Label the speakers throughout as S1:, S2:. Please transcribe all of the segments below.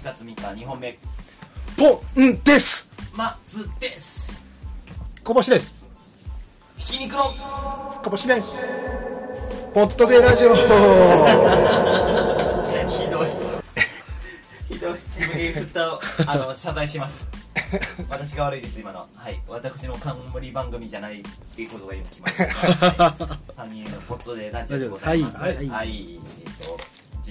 S1: 11月3日2本目。
S2: ポンです。
S1: まずです。
S2: こぼしです。
S1: ひき肉の。
S2: こぼしです。ポットでラジオ。
S1: ひどい。ひどい。自分で振ったあの謝罪します。私が悪いです今の。はい。私の冠番組じゃないっていうことが今決まりました、はい、3人のポットでラジオでございます。
S2: はい。
S1: はい、えっと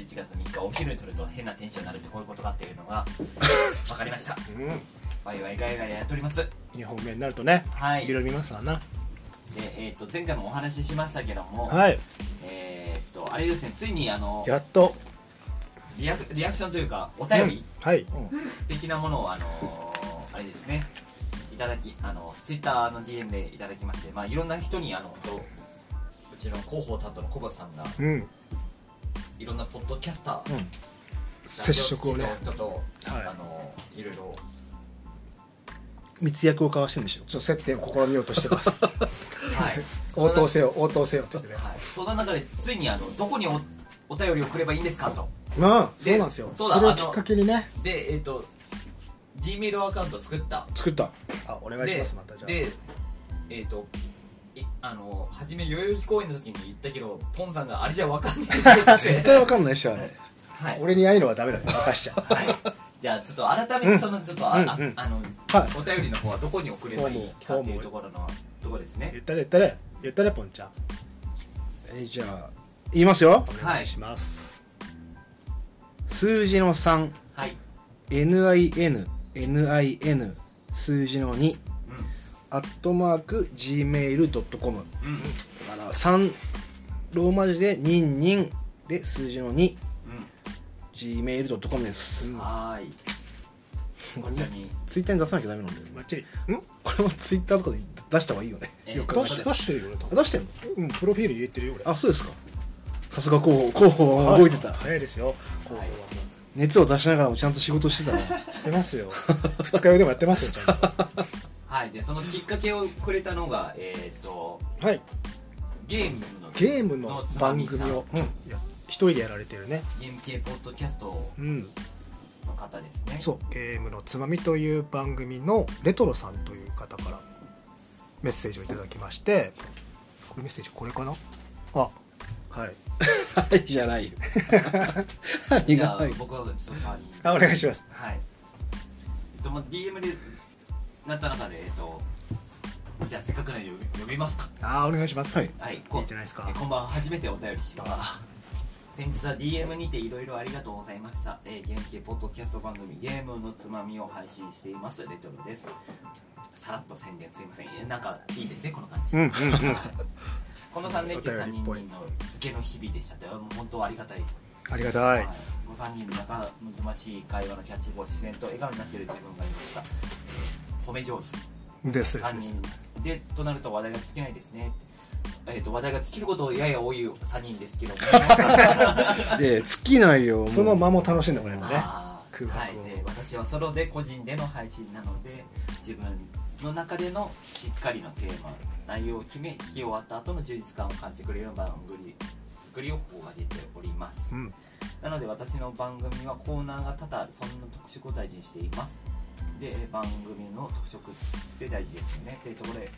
S1: 11月3日お昼に撮ると変なテンションになるってこういうことかっていうのが 分かりました。
S2: うん。
S1: ワイワイガヤガヤやっております。
S2: 2本目になるとね
S1: はい。
S2: いろいろ見ますわな。
S1: で、えー、と前回もお話ししましたけども、
S2: はい。
S1: えー、とあれですねついにあの
S2: やっと。
S1: リアクリアクションというかお便り
S2: はい。
S1: 的なものを、あのーあれですねいただきあのツイッターの DM でいただきまして、まあ、いろんな人にあの本当うちの広報担当の小橋さんが
S2: うん
S1: いろんなポッドキャスター、
S2: 接触をね。
S1: 人と、
S2: はい。
S1: あのいろいろ。
S2: 密約を交わしてるんでしょ。ちょっと接点を試みようとしてます。
S1: はい。
S2: 応答せよ応答せよって言ってね。
S1: はい、その中でついにあのどこにおお便りをくればいいんですかと。
S2: なあそうなんですよ。
S1: そうだあの
S2: それをきっかけにね。
S1: でえっ、と G メールアカウント作った。
S2: 作った。あお願いし
S1: で
S2: ますまたじゃあ。
S1: でえっ、といあの初め代々木公園の時に言ったけどポンさんがあれじゃ分かんないって。
S2: 絶対わかんないっしょあれ。
S1: はい、
S2: 俺にああいうのはダメだよ任しちゃう。
S1: はい、じゃあちょっと改めてそのちょっと、ああ
S2: うん。うん
S1: あの、
S2: はい。
S1: お便りの方はどこに送ればいいかっていうところのところですね？
S2: 言ったれ言ったれ言ったれポンちゃん。えじゃあ言いますよ。お願いします、数字の3
S1: はい。
S2: NIN NIN 数字の2
S1: う
S2: アットマーク Gmail.com だから3ローマ字でニンニンで数字の 2Gmail.com です、
S1: はーい。こちらに。
S2: ツイッターに出さなきゃダメなんだよ
S3: バッチリ。
S2: これもツイッターとかで出した方がいいよね。
S1: えー
S3: 出し出してるよね多分。
S2: 出してんの？
S3: うんプロフィール入れてるよ俺。
S2: あそうですか。さすが広報広報は動いてた。
S3: 早いですよ。広報はも
S2: 熱を出しながらもちゃんと仕事してたな
S3: う してますよ。二日酔いでもやってますよちゃんと
S1: はいでそのきっかけをくれたのがえっ、と
S3: はい。
S1: ゲームの
S3: ゲームの
S1: つまみさん。
S3: 番組を、うん、一人でやられてるね。
S1: ゲーム系ポッドキャスト
S3: うん。
S1: の方ですね。
S3: そう。ゲームのつまみという番組のレトロさんという方からメッセージをいただきまして。これメッセージこれかな？あ。はい。
S2: はいじゃないよ。何
S1: じゃあ
S2: がはい。
S1: 僕はちょっと代わりに。
S3: あお願いします。
S1: はい。えっとまあ DM でなった中でえっとじゃあせっかくなので呼び呼びますか？
S3: あお願いします。
S2: はい。
S1: はい
S3: いい
S1: こ
S3: んじゃないですか。
S1: えこんばんは。初めてお便りします。
S2: あ
S1: 先日は DM にていろいろありがとうございました、えー、ゲーム系ポッドキャスト番組ゲームのつまみを配信しています。レトロです。さらっと宣伝すいません。えなんかいいですねこの感じ、
S2: うんうんうん。
S1: この3連休3
S3: お便りっぽい
S1: 人の付けの日々でした。ってもう本当ありがたい。
S3: ありがたい。
S1: はい、ご3人の仲睦ましい会話のキャッチボール自然と笑顔になっている自分がいました、えー褒め上手。3
S3: ですですです。
S1: 人でとなると話題が尽きないですね。えー、と話題が尽きることをやや多い3人ですけども。
S2: で尽きないよ。
S3: その間も楽しんでもらえるね。空白を。
S1: はい、で私はソロで個人での配信なので自分の中でのしっかりのテーマ内容を決め聞き終わった後の充実感を感じてくれる番組作りを心がけております。
S3: うん。
S1: なので私の番組はコーナーが多々あるそんな特色を大事にしていますで番組の特色って大事ですよね。っていうところで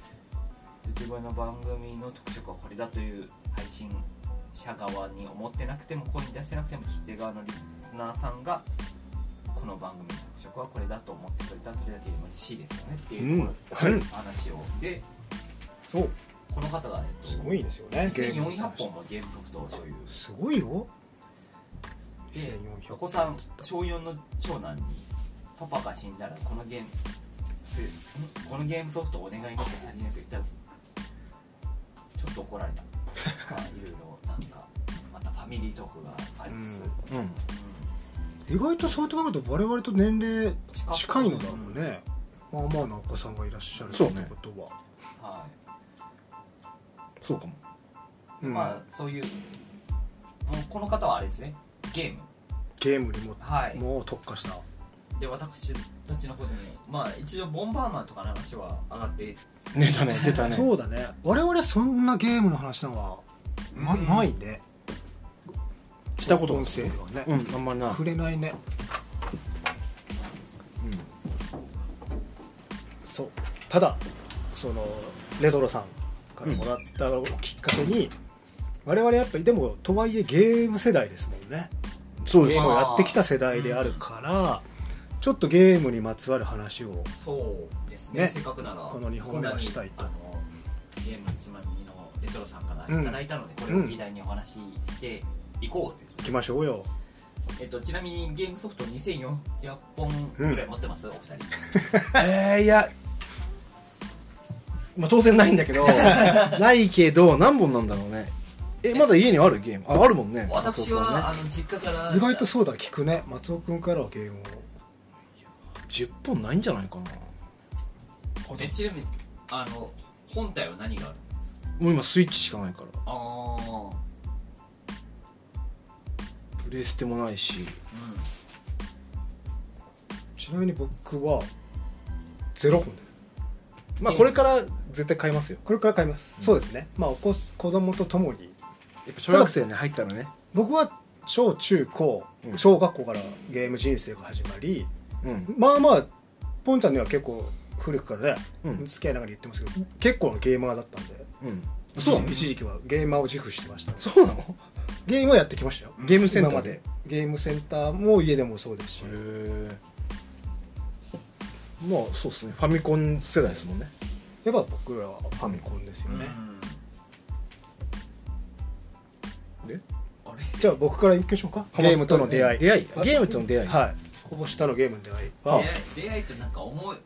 S1: 自分の番組の特色はこれだという配信者側に思ってなくても声に出してなくても聞き手側のリスナーさんがこの番組の特色はこれだと思ってくれたらそれだけでも嬉しいですよね。っていうところで、
S3: うん。
S1: 話を。で
S3: そう。
S1: この方が、えっと、
S3: すごいですよね。ゲーム
S1: 1400本もゲームソフトを所有
S3: すごいよ。
S1: で
S3: 1400
S1: お子さん小4の長男にパパが死んだらこのゲームこのゲームソフトお願いねってさりなく言ったらちょっと怒られた。まあいろいろなんかまたファミリートークがありつつ、
S2: うん。
S1: うん
S3: 意外とそうやって考えると我々と年齢
S1: 近
S3: いのだろうね、まあまあなお子さんがいらっしゃるって
S2: そうね。
S3: ことは
S1: は
S2: そうかも。
S1: い、
S3: うん。
S1: まあそういうもうこの方はあれですね。ゲーム。
S3: ゲームにも
S1: はい。
S3: もう特化した
S1: で私たちの方でもまあ一応ボンバーマンとかの話は上がって
S2: 出たね 出たね。
S3: そうだね。我々そんなゲームの話なんは、ま、
S1: うん。
S3: ないね。
S2: したこと
S3: 音声はね、
S2: うん、あんまりない。
S3: 触れないね。うん。そう。ただそのレトロさんからもらったきっかけに、うん、我々やっぱりでもとはいえゲーム世代ですもんね。
S2: そうです
S3: ゲームをやってきた世代であるから、ちょっとゲームにまつわる話を
S1: そうですね。
S3: ね。
S1: せっかくなら
S3: この二本目はしたいと。
S1: あのゲームつまみのレトロさんからいただいたので、これを議題にお話ししていこうという
S3: いきましょうよ。
S1: えっと、ちなみにゲームソフト2400本ぐらい持ってます、お二人。
S2: えー、いや、まあ、当然ないんだけど ないけど何本なんだろうね。えまだ家にあるゲーム？ああるもんね。
S1: 私は、
S2: ね。
S1: あの実家から。
S3: 意外とそうだ。聞くね。松尾君からはゲームを
S2: 10本ないんじゃないかな。
S1: えちなみにあの本体は何がある
S2: もう今スイッチしかないから。
S1: ああ
S2: プレステもないし。
S3: ちなみに僕はゼロ本です。
S2: まあこれから絶対買いますよ。
S3: これから買います、そうですね。まあお子子供とともに。
S2: やっぱ小学生に入ったらね。
S3: 僕は小中高
S2: うん。
S3: 小学校からゲーム人生が始まり、
S2: うん。
S3: まあまあポンちゃんには結構古くからね、
S2: うん。
S3: 付き合いながら言ってますけど結構なゲーマーだったんで。
S2: うん。
S3: 一
S2: そう
S3: 時一時期はゲーマーを自負してました。
S2: そうなの？
S3: ゲームはやってきましたよ。
S2: ゲームセンター
S3: 今まで。ゲームセンターも家でもそうですし。
S2: へえまあそうっすね。ファミコン世代ですもんね。
S3: やっぱ僕らはファミコンですよね、
S2: で？
S1: あれ？
S3: じゃあ僕からいきましょうか。ゲームとの出会い
S2: 出会い。ゲームとの出会い。
S3: はいここ下のゲームの出会いは
S1: 出会い出会いってなんか思い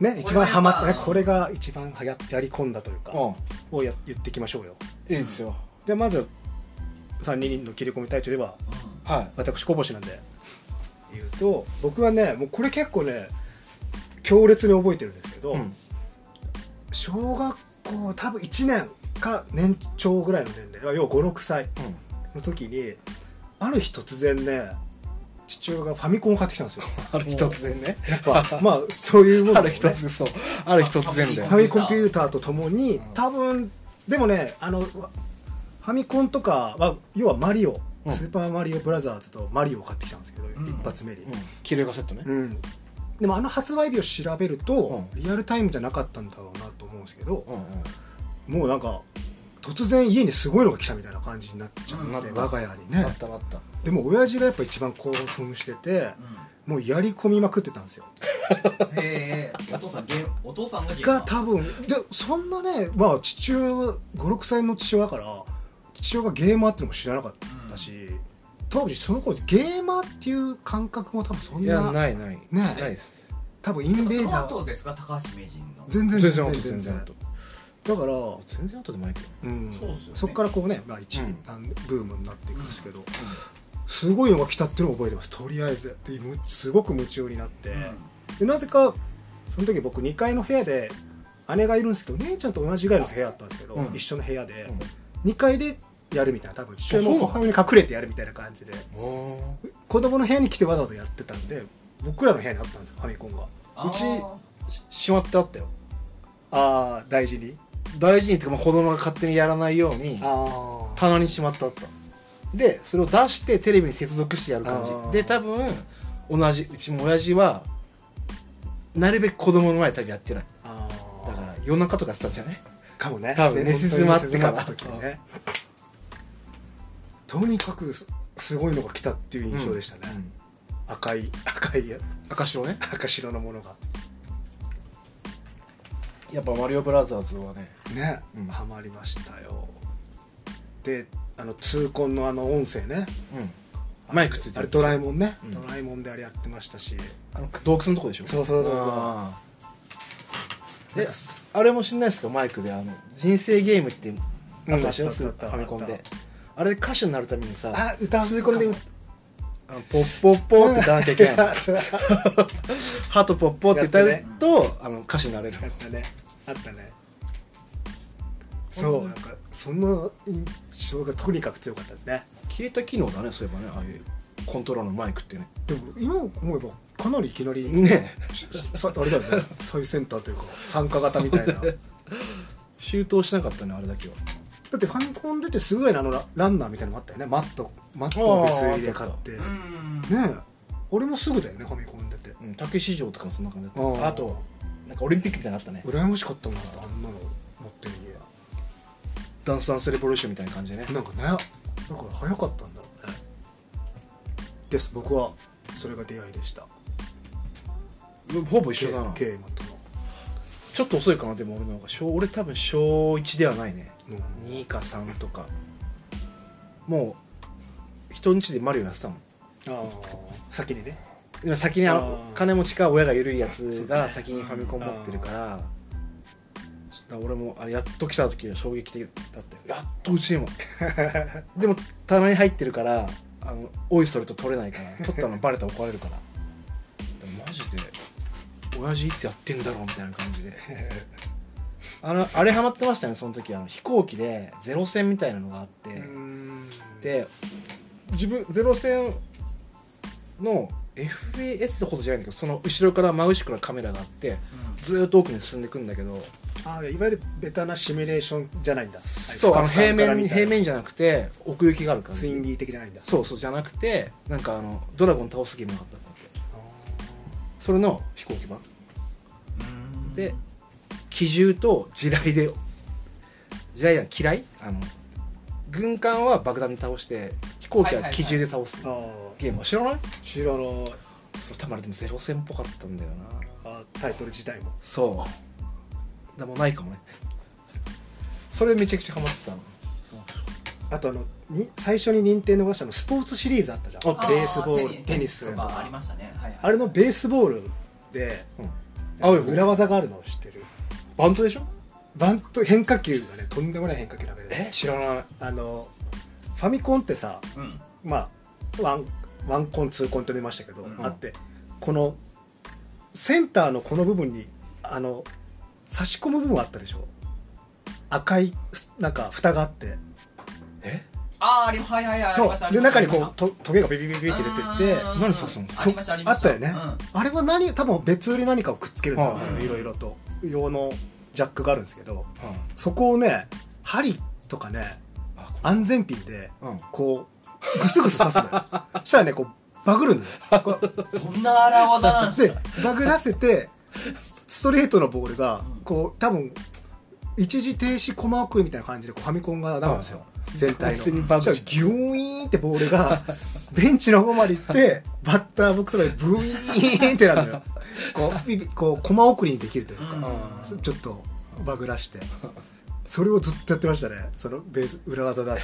S3: ね一番ハマったねこ
S1: これ
S3: れが一番流行ってやり込んだというか
S2: うん。
S3: をや言っていきましょうよ。
S2: いいですよ。
S3: じゃあまず3人の切り込み隊長では
S2: はい。
S3: 私こぼしなんで。言うと僕はねもうこれ結構ね強烈に覚えてるんですけど、
S2: うん。
S3: 小学校多分1年か年長ぐらいの年齢要は56歳の時にある日突然ね父親がファミコンを買ってきたんですよ。
S2: ある日突然ね。
S3: やっぱまあそういうものね。
S2: る日突然そう。ある日突然だよ
S3: ファミコンピューターとともに多分でもねあのファミコンとかは要はマリオ、
S2: うん。
S3: スーパーマリオブラザーズとマリオを買ってきたんですけど、
S1: ん。
S3: 一発目に、
S2: うん。キレガセットね。
S3: うん。でもあの発売日を調べると、
S2: う
S3: リアルタイムじゃなかったんだろうなと思うんですけど
S2: うんうん。
S3: もうなんか突然家にすごいのが来たみたいな感じになっちゃって、
S2: うん。
S3: 我が家に
S2: な
S3: ね
S2: ったなった
S3: でも親父がやっぱ一番興奮しててもうやり込みまくってたんですよ。
S1: へえ。お父さんゲームお父さんがゲーム
S3: が多分でそんなねまあ父親56歳の父親だから父親がゲーマーっていうのも知らなかったし、当時その頃ゲーマーっていう感覚も多分そん
S2: いや
S3: な
S2: ないない。
S3: ね。
S2: ないです。
S3: 多分インベー
S1: その
S3: ダー
S1: 後ですか高橋名人の。
S3: 全然
S2: 全然後。
S3: 全然全然だから
S2: 全然後でもないけど。
S3: うん。
S1: そうっすよね。
S3: そっからこうね、まあ、一、
S2: うん。
S3: ブームになっていくんですけど、すごいのが来たっていうのを覚えてます。とりあえず。でむすごく夢中になって、でなぜかその時僕2階の部屋で姉がいるんですけど姉ちゃんと同じぐらいの部屋だったんですけど、
S2: うん。
S3: 一緒の部屋で、
S2: うん。
S3: 2階でやるみたいな。多分父親母親に隠れてやるみたいな感じで。
S2: お
S3: 子供の部屋に来てわざわざやってたんで僕らの部屋にあったんですよファミコンが。
S2: うちしまってあったよ。
S3: ああ大事に。
S2: 大事にっていうかまあ子供が勝手にやらないように
S3: あ
S2: 棚にしまってあったでそれを出してテレビに接続してやる感じ。で多分同じうちも親父はなるべく子供の前で多分やってない。
S3: あ
S2: だから夜中とかやってたんじゃない？
S3: かもね。
S2: 多分
S3: ね
S2: 寝静まってから
S3: 時にね。とにかくすすごいのが来たっていう印象でしたね、
S2: うん。
S3: 赤い赤い
S2: 赤白ね？
S3: 赤白のものが。
S2: やっぱマリオブラザーズはね。
S3: ね、
S2: うん。
S3: ハマりましたよ。であの痛恨のあの音声ね。
S2: うん。マイクついてる。
S3: あれドラえもんね、
S2: うん。
S3: ドラえもんであれやってましたし。
S2: あの洞窟のとこでしょ？
S3: そうそうそうそう。
S2: ああれも知んないですか？マイクであの人生ゲームってあったでしょ、
S3: うんあったあった。
S2: ファミコンで。
S3: あっ
S2: あれで歌手になるためにさ
S3: あ歌う。
S2: 通コンであのポッポッポーって歌わなきゃいけない ハートポッポーって歌うと、あの歌手になれる。
S3: ったね。あったねそうなんかその印象がとにかく強かったですね。
S2: 消えた機能だねそういえばねああいうコントローラーのマイクってね。
S3: でも今思えばかなりいきなり
S2: ね。
S3: さ あれだよね。最先端というか参加型みたいな。だ
S2: 周到しなかったねあれだけは。
S3: ってファミコン出てすぐぐらいのあのラランナーみたいなのもあったよね。マットマットを別売りで買って。ね
S1: うん。
S3: え。俺もすぐだよねファミコン出て。
S2: うん竹市場とかもそんな感じだった。あとなんかオリンピックみたいなのあったね。
S3: 羨ましかったもんあんなの
S2: ダンスダンスレボリューションみたいな感じでね。
S3: 家なんかね。なんか早かったんだろうね。です。僕はそれが出会いでした。
S2: ほぼ一緒だな。
S3: との。
S2: ちょっと遅いかなでも俺の方が。小俺多分小1ではないね。
S3: うん。
S2: 2か3とか。もう人ん家でマリオやってたもん。
S3: ああ先にね。
S2: 今先に金持ちか親が緩いやつが先にファミコン持ってるからだ俺もあれやっと来た時は衝撃的だったよ。やっとうちにも でも棚に入ってるからあのおいそれと取れないから取ったのバレたら怒られるから。マジで親父いつやってんだろうみたいな感じで。あのあれハマってましたねその時あの飛行機でゼロ戦みたいなのがあって、
S3: うん。
S2: で自分ゼロ戦の FAS ほどじゃないんだけどその後ろから真後ろからカメラがあってずーっと奥に進んでいくんだけど
S3: ああいわゆるベタなシミュレーションじゃないんだ。
S2: そうあの平面平面
S3: じ
S2: じゃなくて奥行きがある感じ。
S3: ツインビー的じゃないんだ。
S2: そうそうじゃなくてなんかあのドラゴン倒すゲームがあったんだって。それの飛行機版。
S1: うん。
S2: で機銃と地雷で地雷じゃない機雷？あの軍艦は爆弾で倒して飛行機は機銃で倒すゲームは知らない？
S3: 知らない。
S2: そう多分あれでもゼロ戦っぽかったんだよな。
S3: あタイトル自体も。
S2: そうでもないかもね。それめちゃくちゃハマってたの。そう。
S3: あとあのに最初に任天堂がしたのスポーツシリーズあったじゃん。ベースボール
S1: あ
S3: テニス
S1: とかありましたね。はいはい。
S3: あれのベースボールで
S2: うん。青い方
S3: 裏技があるのを知ってる？
S2: バントでしょ？
S3: バント変化球がねとんでもない変化球投げて
S2: え？知らない。
S3: あのファミコンってさ
S1: うん。
S3: まあワンワンコンツーコンと出ましたけど、
S1: うん。
S3: あってこのセンターのこの部分にあの差し込む部分あったでしょ？赤いなんか蓋があって。
S2: え？
S1: ああありはいはいはいあり
S3: そうで中にこうとトゲがビビビビビって出てって。
S1: うん
S2: 何刺すの
S1: ありましたありました。
S3: あったよね。あれは何多分別売り何かをくっつけるんだろうけど
S1: はい
S3: いろいろと用のジャックがあるんですけど
S2: うん。
S3: そこをね針とかね安全ピンで
S2: れうん。
S3: こうグスグス刺すのよ。そしたらねこうバグるのよ。こう
S1: どんな荒技なんです
S3: で
S1: か
S3: バグらせてストレートのボールが
S1: うん。
S3: こう多分一時停止コマ送りみたいな感じでこうファミコンがなるんですよ。全体の。そしたらギューンってボールが ベンチの方まで行ってバッターボックスまでブイーンってなるのよ。こうこうコマ送りにできるというか、
S1: うん。
S3: ちょっとバグらして。それをずっとやってましたね。そのベース裏技だって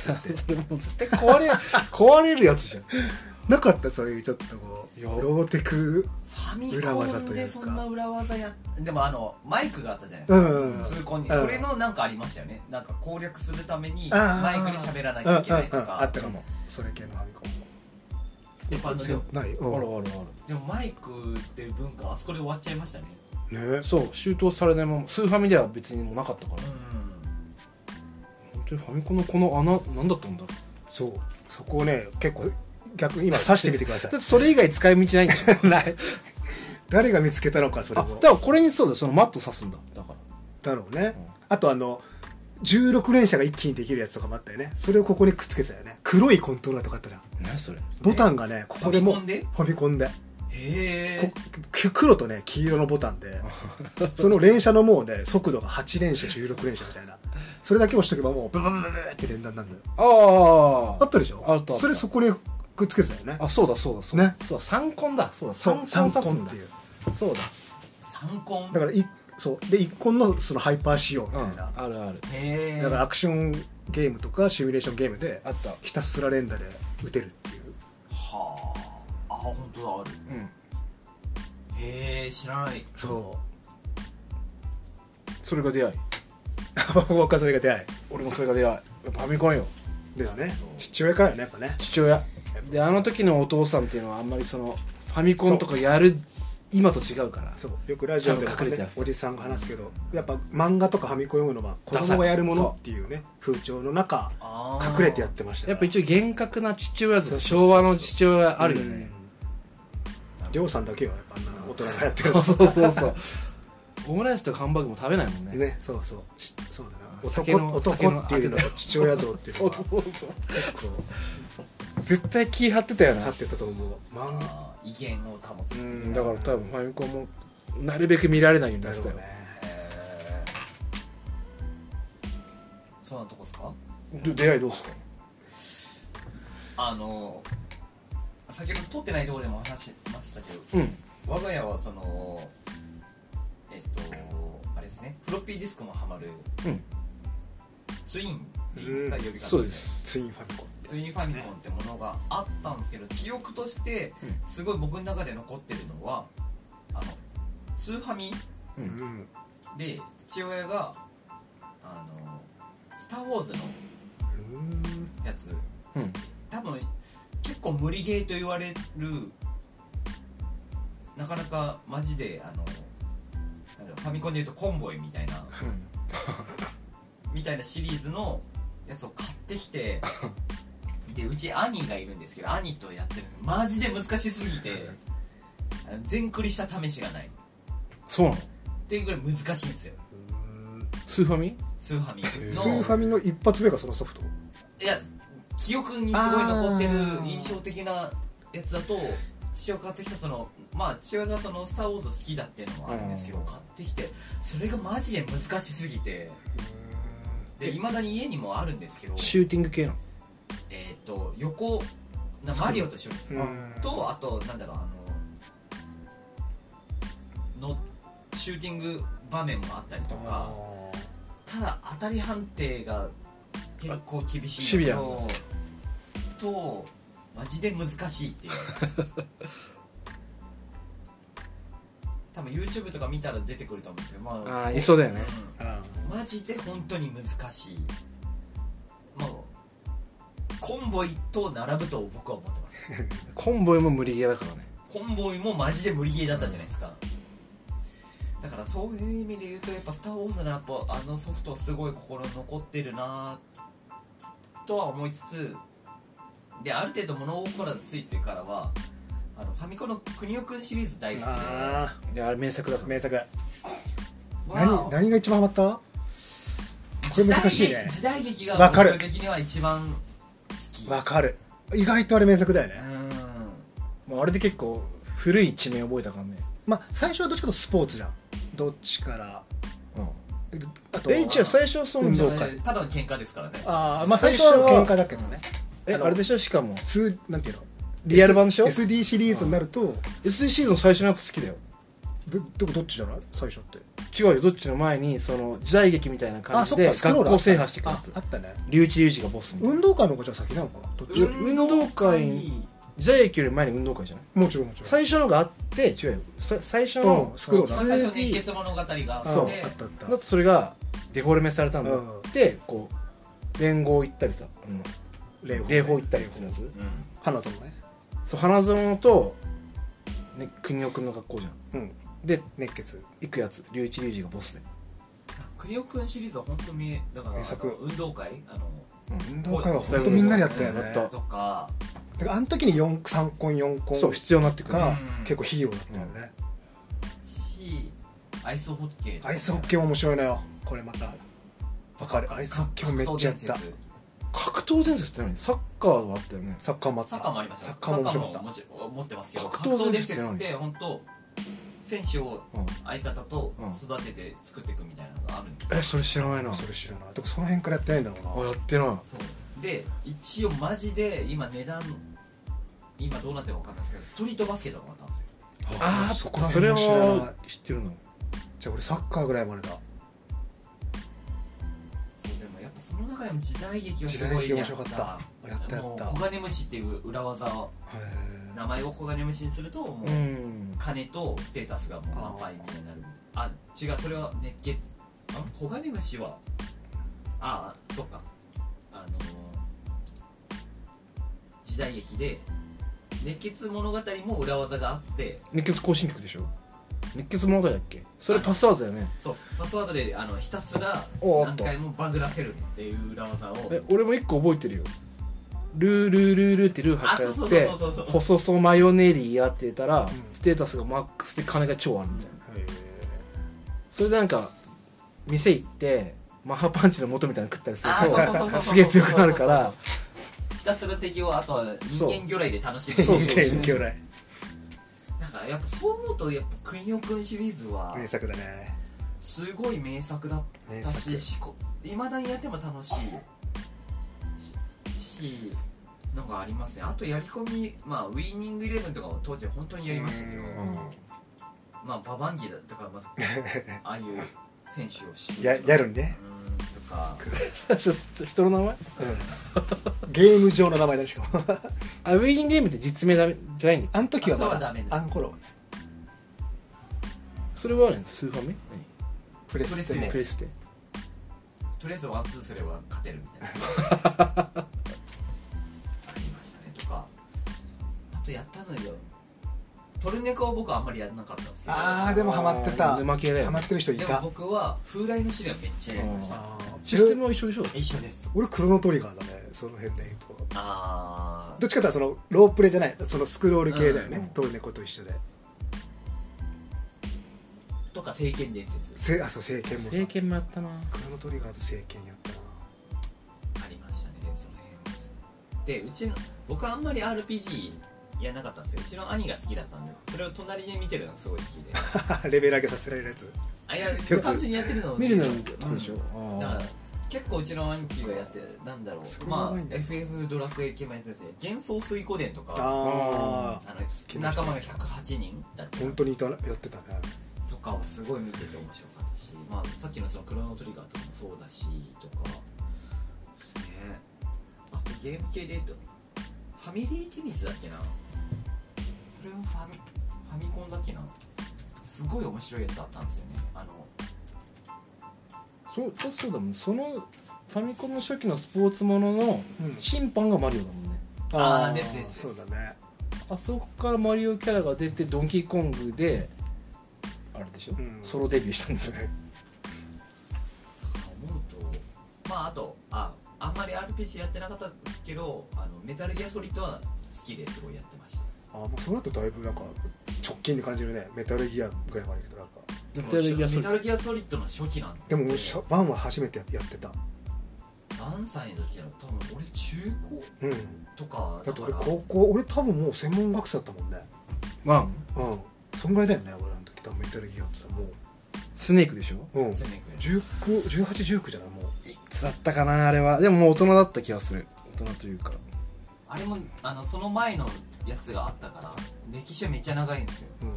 S3: 言って。
S2: 壊れ壊れるやつじゃん
S3: なかったそういうちょっとこうローテク
S1: ファミ
S3: 裏技
S1: コン
S3: というか。
S1: でそんな裏技やでもあのマイクがあったじゃないですか、
S3: うんうんうん。
S1: 通コンに
S3: うん。
S1: それのなんかありましたよね。なんか攻略するためにマイクで喋らなきゃいけないと
S3: うんうんうん
S1: か
S3: あったかも。それ系のファミコンも。
S1: やっぱ
S3: ない？
S2: あるあるある。
S1: でもマイクっていう文化あそこで終わっちゃいましたね。
S3: ね。
S2: そう周到されないままスーファミでは別にもうなかったから。本当にファミコンのこの穴何だったんだろう。
S3: そう。そこをね結構逆に今刺してみてくださ
S2: だってそれ以外使い道ないんでしょ
S3: いない。誰が見つけたのかそれ
S2: だからこれにそうだよ。そのマット刺すんだ。だから。
S3: だろうね。あとあの16連射が一気にできるやつとかもあったよね。それをここにくっつけてたよね。黒いコントローラーとかあったじゃん。
S2: 何それ？
S3: ボタンがねここでも
S1: ファミコンで？
S3: ファミコンで。
S1: へえ。
S3: こ黒とね黄色のボタンで。その連射のもうね速度が8連射16連射みたいな。それだけ押しとけばもうブブブブブって連弾になるのよ。
S2: あ
S3: あったでしょ？
S2: あったあった。
S3: それそこにくっつけてたよね。
S2: あそうだそうだそうだ。
S3: ね。
S2: そうだ三コンだ。そうだ
S3: そう
S2: 三
S3: 3
S2: コン刺すんだ。
S3: コンっていう。
S2: そうだ。
S1: 三コン
S3: だからいそうで1コンのそのハイパー仕様みた
S2: うん
S3: いな、
S2: あるある。
S1: へえ
S3: だからアクションゲームとかシミュレーションゲームで
S2: あった
S3: ひたすら連打で打てるっていう。
S1: はあ。あ本当だある。
S2: うん。
S1: へえ知らない。
S3: そ
S2: それが出会い。う
S3: 僕はそれが出会い。
S2: 俺もそれが出会い。ファミコンよ。
S3: だよね父親からよねやっぱね。
S2: 父親であの時のお父さんっていうのはあんまりそのファミコンとかやる今と違うから。
S3: そう。よくラジオでも、ね
S2: 多分隠れてやつ、
S3: おじさんが話すけどやっぱ漫画とかファミコン読むのは子供がやるものっていうね風潮の中隠れてやってました
S2: やっぱ一応厳格な父親と
S3: そうそうそう
S2: 昭和の父親あるよね。
S3: うん。りょうさんだけよやっぱあんな大人がやってる。
S2: そうそうそうそう。オムライスとハンバーグも食べないもんね。
S3: ねそうそう。ちそうだな。男男っていうのと父親像っていうのが 結構
S2: 絶対気張ってたよな。
S3: 立ってたと思う漫画
S1: あー威厳を保つ
S2: うんだから多分ファミコンもなるべく見られないようになってたよ、
S1: えーそうなとこですか？
S2: で出会いどうっすか
S1: あの先ほど撮ってないところでも話しましたけど
S2: うん。
S1: 我が家はそのえっとあれですね。フロッピーディスクもはまる。
S2: うん。
S1: ツインっていうんですか呼び方
S2: そうです。
S3: ツインファミコン
S1: ツインファミコンってものがあったんですけど記憶として
S2: うん。
S1: すごい僕の中で残ってるのはあのスーファミ
S2: う
S3: うん。ん
S1: で父親があの「スター・ウォーズ」の
S3: うん。
S1: やつ。
S2: うん。
S1: 多分結構無理ゲーと言われるなかなかマジであのなんだろうファミコンでいうとコンボイみたいなみたいなシリーズのやつを買ってきて でうち兄がいるんですけど兄とやってるのマジで難しすぎてあの全クリした試しがない。
S2: そうなの？
S1: っていうぐらい難しいんですよ。
S2: スーファミ？
S1: スーファミの。
S3: スーファミの一発目がそのソフト？
S1: いや記憶にすごい残ってる印象的なやつだと父親が買ってきたそのまあ父親がその「スター・ウォーズ」好きだっていうのもあるんですけど
S2: うん
S1: 買ってきてそれがマジで難しすぎてでいまだに家にもあるんですけど
S2: シューティング系なの？
S1: えっ、と横なマリオと一緒です。
S3: うん。
S1: とあとなんだろうあののシューティング場面もあったりとか。ただ当たり判定が結構厳しい
S2: シビア。な
S1: のととマジで難しいっていう。多分 YouTube とか見たら出てくると思うんですけどま
S2: ああいそうだよね。
S3: あ
S1: うん。マジで本当に難しい。もうコンボイと並ぶと僕は思ってます。
S2: コンボイも無理ゲーだからね。
S1: コンボイもマジで無理ゲーだったじゃないですか。だからそういう意味で言うとやっぱ「スター・ウォーズ」のやっぱあのソフトすごい心に残ってるなとは思いつつである程度物心がついてからはあのファミコンの「くにおくん」シリーズ大好きで。
S3: あ
S2: いやあれ名作だ
S3: 名作。
S1: わ
S3: 何何が一番ハマった？これ難しいね。
S1: 時代劇が僕的には一番
S3: わかる。意外とあれ名作だよね。
S1: うん。
S2: あれで結構古い地名覚えたからね。
S3: まあ最初はどっちかとスポーツじゃん。どっちから？
S2: うん。
S3: あと
S2: え違う。最初はその
S3: 運動会。
S1: ただの喧嘩ですからね。
S3: ああまあ最初は喧嘩だけどね。
S2: えあれでしょ？しかも。
S3: 通なんていうの？
S2: リアル版でしょ
S3: ？SD シリーズになると。
S2: SE シーズン最初のやつ好きだよ
S3: どどどっちじゃない？最初って。
S2: 違うよ。どっちの前にその時代劇みたいな感じで
S3: スクロール
S2: 学校制覇していくや
S3: あ
S2: つ。
S3: あったね。
S2: 龍一龍二がボスみたいな。
S3: 運動会の方がじゃあ先なのかな？どっち？
S2: 運動会時代劇より前に運動会じゃない？
S3: もちろんもちろん。
S2: 最初のがあって違うよ。さ最初の
S3: うんスクロール。
S1: まあ最初熱
S2: 2D
S1: 血物語があって。
S2: そう
S3: あったあった。
S2: だとそれがデフォルメされたんだってこう連合行ったりさあの
S3: 霊
S2: 霊峰行ったりするやつ。
S1: うん。
S3: 花園ね。
S2: そう花園と、ね、国尾くんの学校じゃん。
S3: うん
S2: で
S3: 熱血。
S2: 行くやつ。龍一龍二がボスで。
S1: クリオくんシリーズは本当にだから
S3: 名作。
S1: 運動会？あの
S3: 運動会は本当みんなでやったよね。
S2: やった
S1: とか。
S3: だからあの時に4 3コン4コン
S2: そう必要になってくる。
S3: が
S1: うん。
S3: 結構ヒーローだったよね。
S1: しアイスホッケー
S3: アイスホッケーも面白いのよ。これまた。わかる。アイスホッケーもめっちゃやった。
S2: 格闘伝説って何？サッカーはあったよね。
S3: サッカーもあった。
S1: サッカーもありました。
S3: サッカーも面白かった。
S1: 持ってますけど
S2: 格
S1: 格闘伝
S2: 説って何
S1: 選手を
S2: うん
S1: 相方と
S2: うん。
S1: 育てて作っていくみたいなのがあるんですよ。
S2: えそれ知らないな。
S3: それ知らない。でもその辺からやってないんだろう
S2: あ
S3: な
S2: やってない。
S1: そう。で一応マジで今値段今どうなってるか分かんないですけどストリートバスケとかもあったんですよ。
S2: ああ
S3: そこら
S2: それ
S3: 辺も知らない
S2: は知ってるの。
S3: じゃあ俺サッカーぐらいまでだ。
S1: そうでもやっぱその中でも時代劇はす
S3: 時代劇
S1: ごい
S3: 面白かった。やった。やった
S1: もう黄金虫っていう裏技を
S3: へ
S1: 名前を黄金虫にするともう、
S2: うん。
S1: 金とステータスがもう満杯みたいになる。あ違うそれは熱血あ黄金虫はああそっか。あのー時代劇で熱血物語も裏技があって。
S2: 熱血行進曲でしょ？熱血物語だっけ？それパスワードだよね。
S1: そうパスワードであのひたすら何回もバグらせるっていう裏技を。
S2: え俺も一個覚えてるよルールールールーってルー貼ってやって細そマヨネリーやってたら、
S3: ん。
S2: ステータスがマックスで金が超あるみたい。な
S3: え
S2: それでなんか店行ってマッハパンチの元みたいなの食ったりするとすげえ強くなるから
S1: ひたすら敵をあとは人間魚雷で楽しむ。
S2: そう。そうそう
S3: 元気来
S1: だかなんかやっぱそう思うとやっぱ国尾くんシリーズは
S3: 名作だね。
S1: すごい名作だったしいまだにやっても楽しいししのがありますね。あとやり込みまあウィーニングイレブンとかも当時本当にやりましたけど
S3: うん。
S1: まあババンギダとか、まあ、ああいう選手をして
S3: ややるんね
S1: うんとか。
S2: 人の名前？
S3: うん。ゲーム上の名前だしかも。
S2: あウィーニングゲームって実名だめじゃないんだ
S3: あの時はまだ
S1: あそうはダメだ。
S3: あの頃は。ね
S2: それはねスーファミ？
S3: プレステの
S1: プレステ
S2: プレステ。
S1: とりあえずワンツーすれば勝てるみたいなトルネコは僕はあんまりやらなかったんですけど。
S3: ああでもハマってた。
S2: 沼系だよ
S3: ハマってる人い
S1: でも
S3: た
S1: 僕は風来の試練をめっちゃやりました
S3: あー。
S2: システムは一緒でしょ？
S1: 一緒です。
S3: 俺クロノトリガーだねその辺で言うと
S1: あ
S3: どっちかというとそのロープレじゃないそのスクロール系だよね、
S2: うん。
S3: トルネコと一緒で。
S1: ーとか聖剣伝説。
S3: せあそう聖剣もさ
S2: 政権もやったな。
S3: クロノトリガーと聖剣やったな。
S1: ありましたねその辺。でうちの僕はあんまり RPG やんなかったんですよ。うちの兄が好きだったんでそれを隣で見てるのがすごい好きで。
S3: レベル上げさせられるやつ。
S1: あいや
S3: く
S1: 単純にやってるのを
S2: 見るの。
S1: うん。
S2: でしょ
S1: だから
S2: あ
S1: 結構うちの兄貴がやってなんだろう。まあ FF ドラクエ系もやってて幻想水湖伝とか。
S3: あ
S1: の仲間が108人だっ
S3: あ
S1: た
S3: 本当にいたやってたね。
S1: とかをすごい見てて面白かったし、まあ、さっきのそのクロノトリガーとかもそうだしとか。ですね。あとゲーム系で言うとファミリーテニスだっけな？それもファミファミコンだっけな？すごい面白いやつだったんですよね。あの
S2: そうそうそうだもんそのファミコンの初期のスポーツものの
S3: うん。
S2: 審判がマリオだもんね。
S1: あーですです
S3: そうだね。
S2: あそこからマリオキャラが出てドンキーコングであれでしょ、
S3: うん。
S2: ソロデビューしたんでしょ？
S1: 思うとまああとああんまり RPG やってなかったですけどあのメタルギアソリッドは好きですごいやってました。
S3: あもうその後だいぶなんか直近で感じるね。メタルギアぐらいまでいくとなんか。
S1: でも
S2: メタルギアソリッド。
S1: メタルギアソリッドの初期なん
S3: で。も俺シャバンは初めてやってた。
S1: 何歳の時だろう多分俺中
S3: うん。
S1: 高とか
S3: だって俺高校俺多分もう専門学生だったもんね。
S2: ワン。
S3: うん。そんぐらいだよね俺らの時。多分メタルギアってさも
S2: スネークでしょ？
S3: ううん
S1: セネク
S3: 1819じゃない？もう
S2: いつだったかなあれは。でももう大人だった気がする。大人というか。
S1: あれもあのその前のやつがあったから歴史はめっちゃ長いんですよ。
S3: うん。
S1: で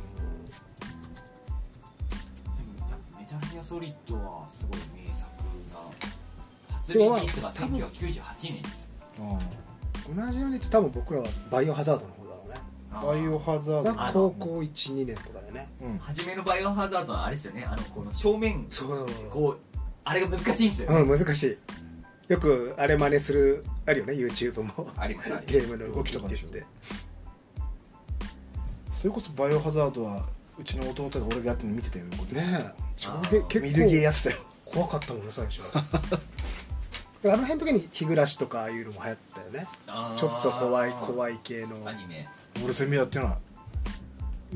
S1: もやっぱメタルギアソリッドはすごい名作が初リリースが
S3: 多分
S1: 1998年です
S3: 同じように言って多分僕らはバイオハザードの
S2: バイオハザード。
S3: 高校12年とかだよね。
S2: うん。
S1: 初めのバイオハザードはあれですよね。あのこの正面。
S3: そう
S1: こうあれが難しいんですよ。ね、
S3: うん難しい。よくあれ真似するあるよね YouTube も。
S1: あります
S3: ゲームの動きって言って
S2: それこそバイオハザードはうちの弟が俺がやってるの見てたよ横で。
S3: ねえ。超
S1: あー。
S3: 結
S2: ミルゲー
S3: 構
S2: やってたよ。
S3: 怖かったもんね最初。あの辺の時に日暮らしとかああいうのも流行ったよね。ちょっと怖い怖い系の。
S1: アニメ
S2: 俺それ見やってない。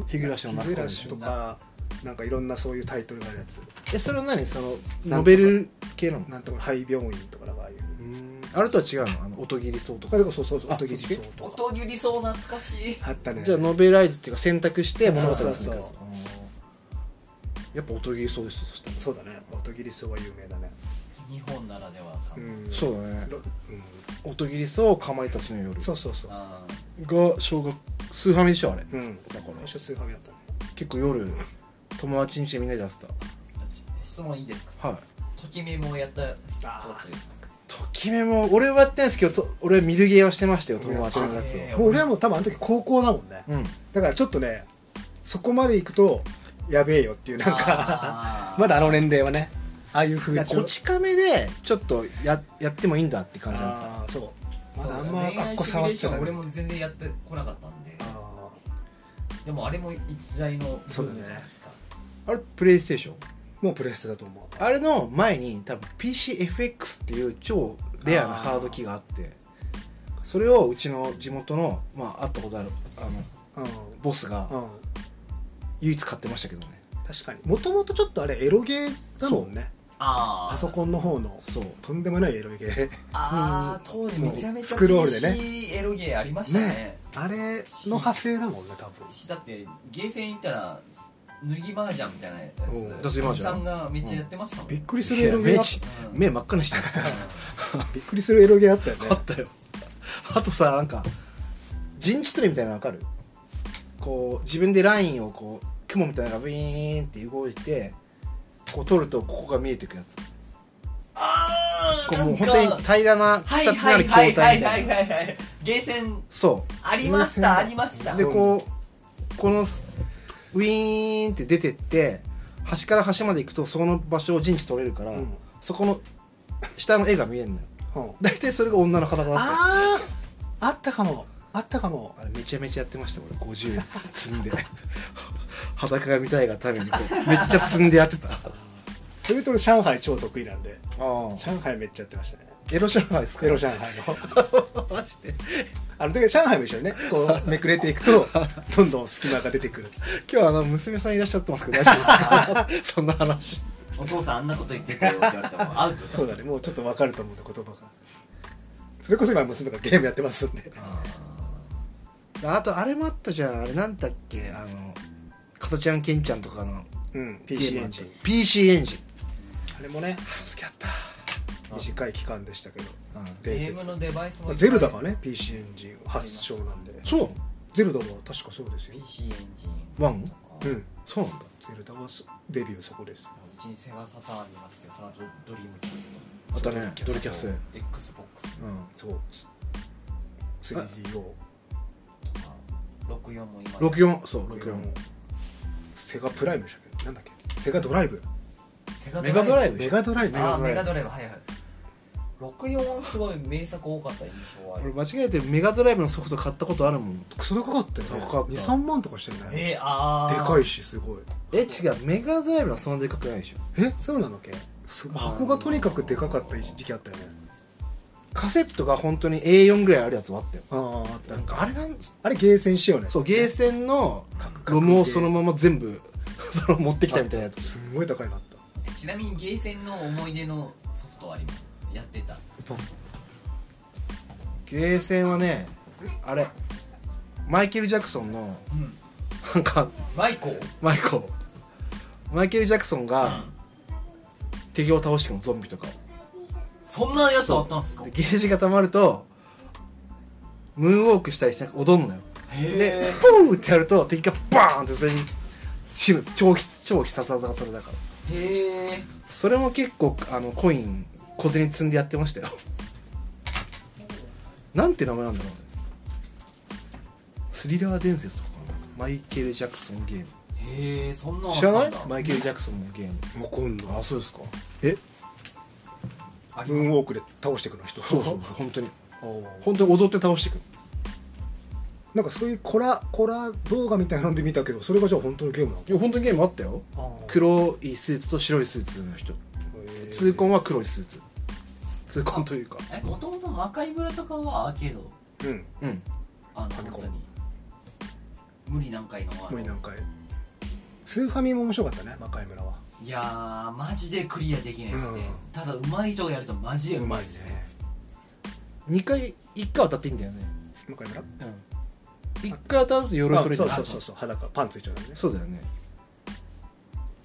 S2: 日暮らしの
S3: 日
S2: 中
S3: 暮らしとかなんかいろんなそういうタイトルがあるやつ。
S2: えそれは何？そのノベル系なの？
S3: なんとか廃病院とかなんかああいう
S2: あれとは違うの？あの音切りそうとか。
S3: あでもそうそうそう
S2: あ
S3: 音切りそうとか。
S1: 音切りそう懐かしい。
S3: あったね。
S2: じゃあノベライズっていうか選択して物語をやっぱ音切りそうですそしたら。
S3: そうだね。音切りそうは有名だね
S1: 日本ならでは多分、
S3: ん。
S2: そうだね。
S3: ろ
S2: 音切りそうかまいたちの夜。
S3: うんそうそうそう。
S1: あ
S2: が小学スーファミでしょあれ。
S3: うん。
S2: だから。
S3: 最初スーファミだった。ね
S2: 結構夜友達ん家でみんなでやって
S1: ー質問いいですか？
S2: たはい。
S1: ときめもやった人
S3: あー。
S1: ですか
S2: ときめも俺はやってないんですけどと俺はミルゲーはしてましたよ友達のやつ
S1: えー
S3: もう俺はもう多分あの時高校だもんね。
S2: をうん。
S3: だからちょっとねそこまで行くとやべえよっていうなんか まだあの年齢はねああいう風潮。
S2: こち亀でちょっとややってもいいんだって感じだった。
S3: ああそう。まだあんまあっこ触っちゃダメ。
S1: 俺も全然やってこなかったんで。
S3: あ
S1: でもあれも一大のブ
S3: そうだね。
S2: あれプレイステーション？
S3: ーもうプレステだと思う。
S2: あれの前に多分 PCFX っていう超レアなハード機があってそれをうちの地元の、まあ、会ったことあるあの
S3: うん。
S2: ボスが
S3: うん。
S2: 唯一買ってましたけどね。
S3: 確かに。もともとちょっとあれエロゲーだもんねパソコンの方の
S2: そう。
S3: とんでもないエロゲー。
S1: ああ当時めちゃめちゃ
S3: スクロールでね。
S1: エロゲーありましたね。
S3: ね。あれの派生だもんね多分。
S1: だってゲーセン行ったら脱ぎ麻雀みたいなやつ。
S3: うん。
S2: 脱ぎ麻雀。
S1: おじさんがめっちゃやってましたもん、
S3: びっくりするエロゲーあっ
S2: 目ち
S1: うん。
S2: 目真っ赤にしてた。
S3: びっくりするエロゲーあったよね。
S2: あったよ。あとさなんか陣地取りみたいなの分かる？こう自分でラインをこう雲みたいなのがビーンって動いてこう取るとここが見えてくやつ。
S1: ああ
S2: こうもう本当に平らな
S1: はい
S2: 草ってなる
S1: はいはい
S2: 筐
S1: はいは
S2: 体みたいな
S1: いはいはいゲーセン
S2: そ
S1: ありましたありました
S2: うでこうこのウィーンって出てって端から端まで行くとその場所を陣地取れるから、
S3: うん
S2: そこの下の絵が見えるのよ
S3: うん
S2: 大体それが女の体だっ
S3: あああったかもあったかも。
S2: あれめちゃめちゃやってました俺。50積んで。裸が見たいがためにこう。めっちゃ積んでやってた。あ
S3: それと俺上海超得意なんで。
S2: あ
S3: 上海めっちゃやってましたね。
S2: エロ上海ですか？
S3: エロ上海の。
S2: マジで。
S3: あの時上海も一緒にねこうめくれていくと どんどん隙間が出てくる。
S2: 今日あの娘さんいらっしゃってますけど大丈夫ですか？そんな話。
S1: お父さんあんなこと言ってたよって言われたらもうアウト
S3: そうだね。もうちょっと分かると思うんだ言葉が。それこそ今娘がゲームやってますんで
S2: あとあれもあったじゃんあれなんだっけ？あの加トちゃんケンちゃんとかの
S3: うん
S2: ゲー
S3: PC
S2: ムあった。
S3: エンジン。
S2: PC エンジン。
S3: あれもね
S2: 好きだった。
S3: 短い期間でしたけど。
S2: うん
S1: ゲームのデバイスもいっぱい
S3: ゼルダがね PC エンジン発祥なんで。
S2: そう。
S3: ゼルダは確かそうですよ。
S1: PC エンジン
S2: ワン？
S1: とか
S3: うん。
S2: そうなんだ。
S3: ゼルダはデビューそこです。
S1: うちにセガサターンありますけどその後ドリームキャス
S2: あったね。ドリキャス。
S1: ト XBOX
S2: うん。
S3: そう。3DO
S1: とか64も今
S2: 64そう
S3: 64
S2: 64
S3: セガプライムでしたけ？どなんだっけ？セガドライブ。
S1: セガ
S2: メガドライブ。
S3: メガドライブ。
S1: あーメ
S2: メガド
S1: ライブ。はいはい。64すごい名作多かった印象はあ
S2: 俺
S1: る
S2: 間違えてメガドライブのソフト買ったことあるもん。
S3: クソ高かったよね。
S2: 高かった。
S3: 23万とかしてるね。
S1: えー、ああ
S3: でかいしすごい。
S2: え違う。メガドライブのそんなでかくないでしょ。
S3: え？そうなの？けす箱がとにかくでかかった時期あったよね
S2: カセットが本当に A4 ぐらいあるやつはあったよ。
S3: ああ
S2: なんかあれなん
S3: あれゲーセン仕様ね。
S2: そうゲーセンのロムをそのまま全部 その持ってきたみたいなやつ。
S3: すんごい高いのあった。
S1: ちなみにゲーセンの思い出のソフトはあります？やってた。
S2: ゲーセンはねあれマイケル・ジャクソンの
S1: うん。
S2: なんか
S1: マイコー？
S2: マイコマイケル・ジャクソンが敵を倒してくのゾンビとかを
S1: そんなやつあったんですか？
S2: でゲージが溜まるとムーンウォークしたりして踊んのよ。で
S1: へ
S2: ポーってやると敵がバーンってそれに死ぬ。超必超必殺技がそれだから。
S1: えへえ
S2: それも結構あのコイン小銭積んでやってましたよ。なんて名前なんだろうね。スリラー伝説とかかな。マイケル・ジャクソンゲーム。
S1: へえそんな
S2: 知らない？マイケル・ジャクソンのゲーム。
S3: わかんない。
S2: あそうですか。
S3: え？ムーンウォークで倒していくの人。
S2: そうそうそう本当に。本当に踊って倒していく
S3: なんかそういうコラコラ動画みたいなんで見たけどそれがじゃあ本当のゲームなの？
S2: いや本当にゲームあったよ。黒いスーツと白いスーツの人。痛恨は黒いスーツ。痛恨というか。
S1: えもともと魔界村とかはアーケード？
S3: うん。
S2: うん。
S1: あの本当に。無理難解の
S3: 無理何回スーファミも面白かったね魔界村はい
S1: やーマジでクリアできないですね、
S3: うん。
S1: ただ上手い人がやるとマジで上手いですね。
S2: 2回1回当たっていいんだよね。
S3: 魔界村
S2: 1回当たると鎧取れる
S3: あそうそうそうそう。裸パンついちゃうからね。
S2: そうだよね。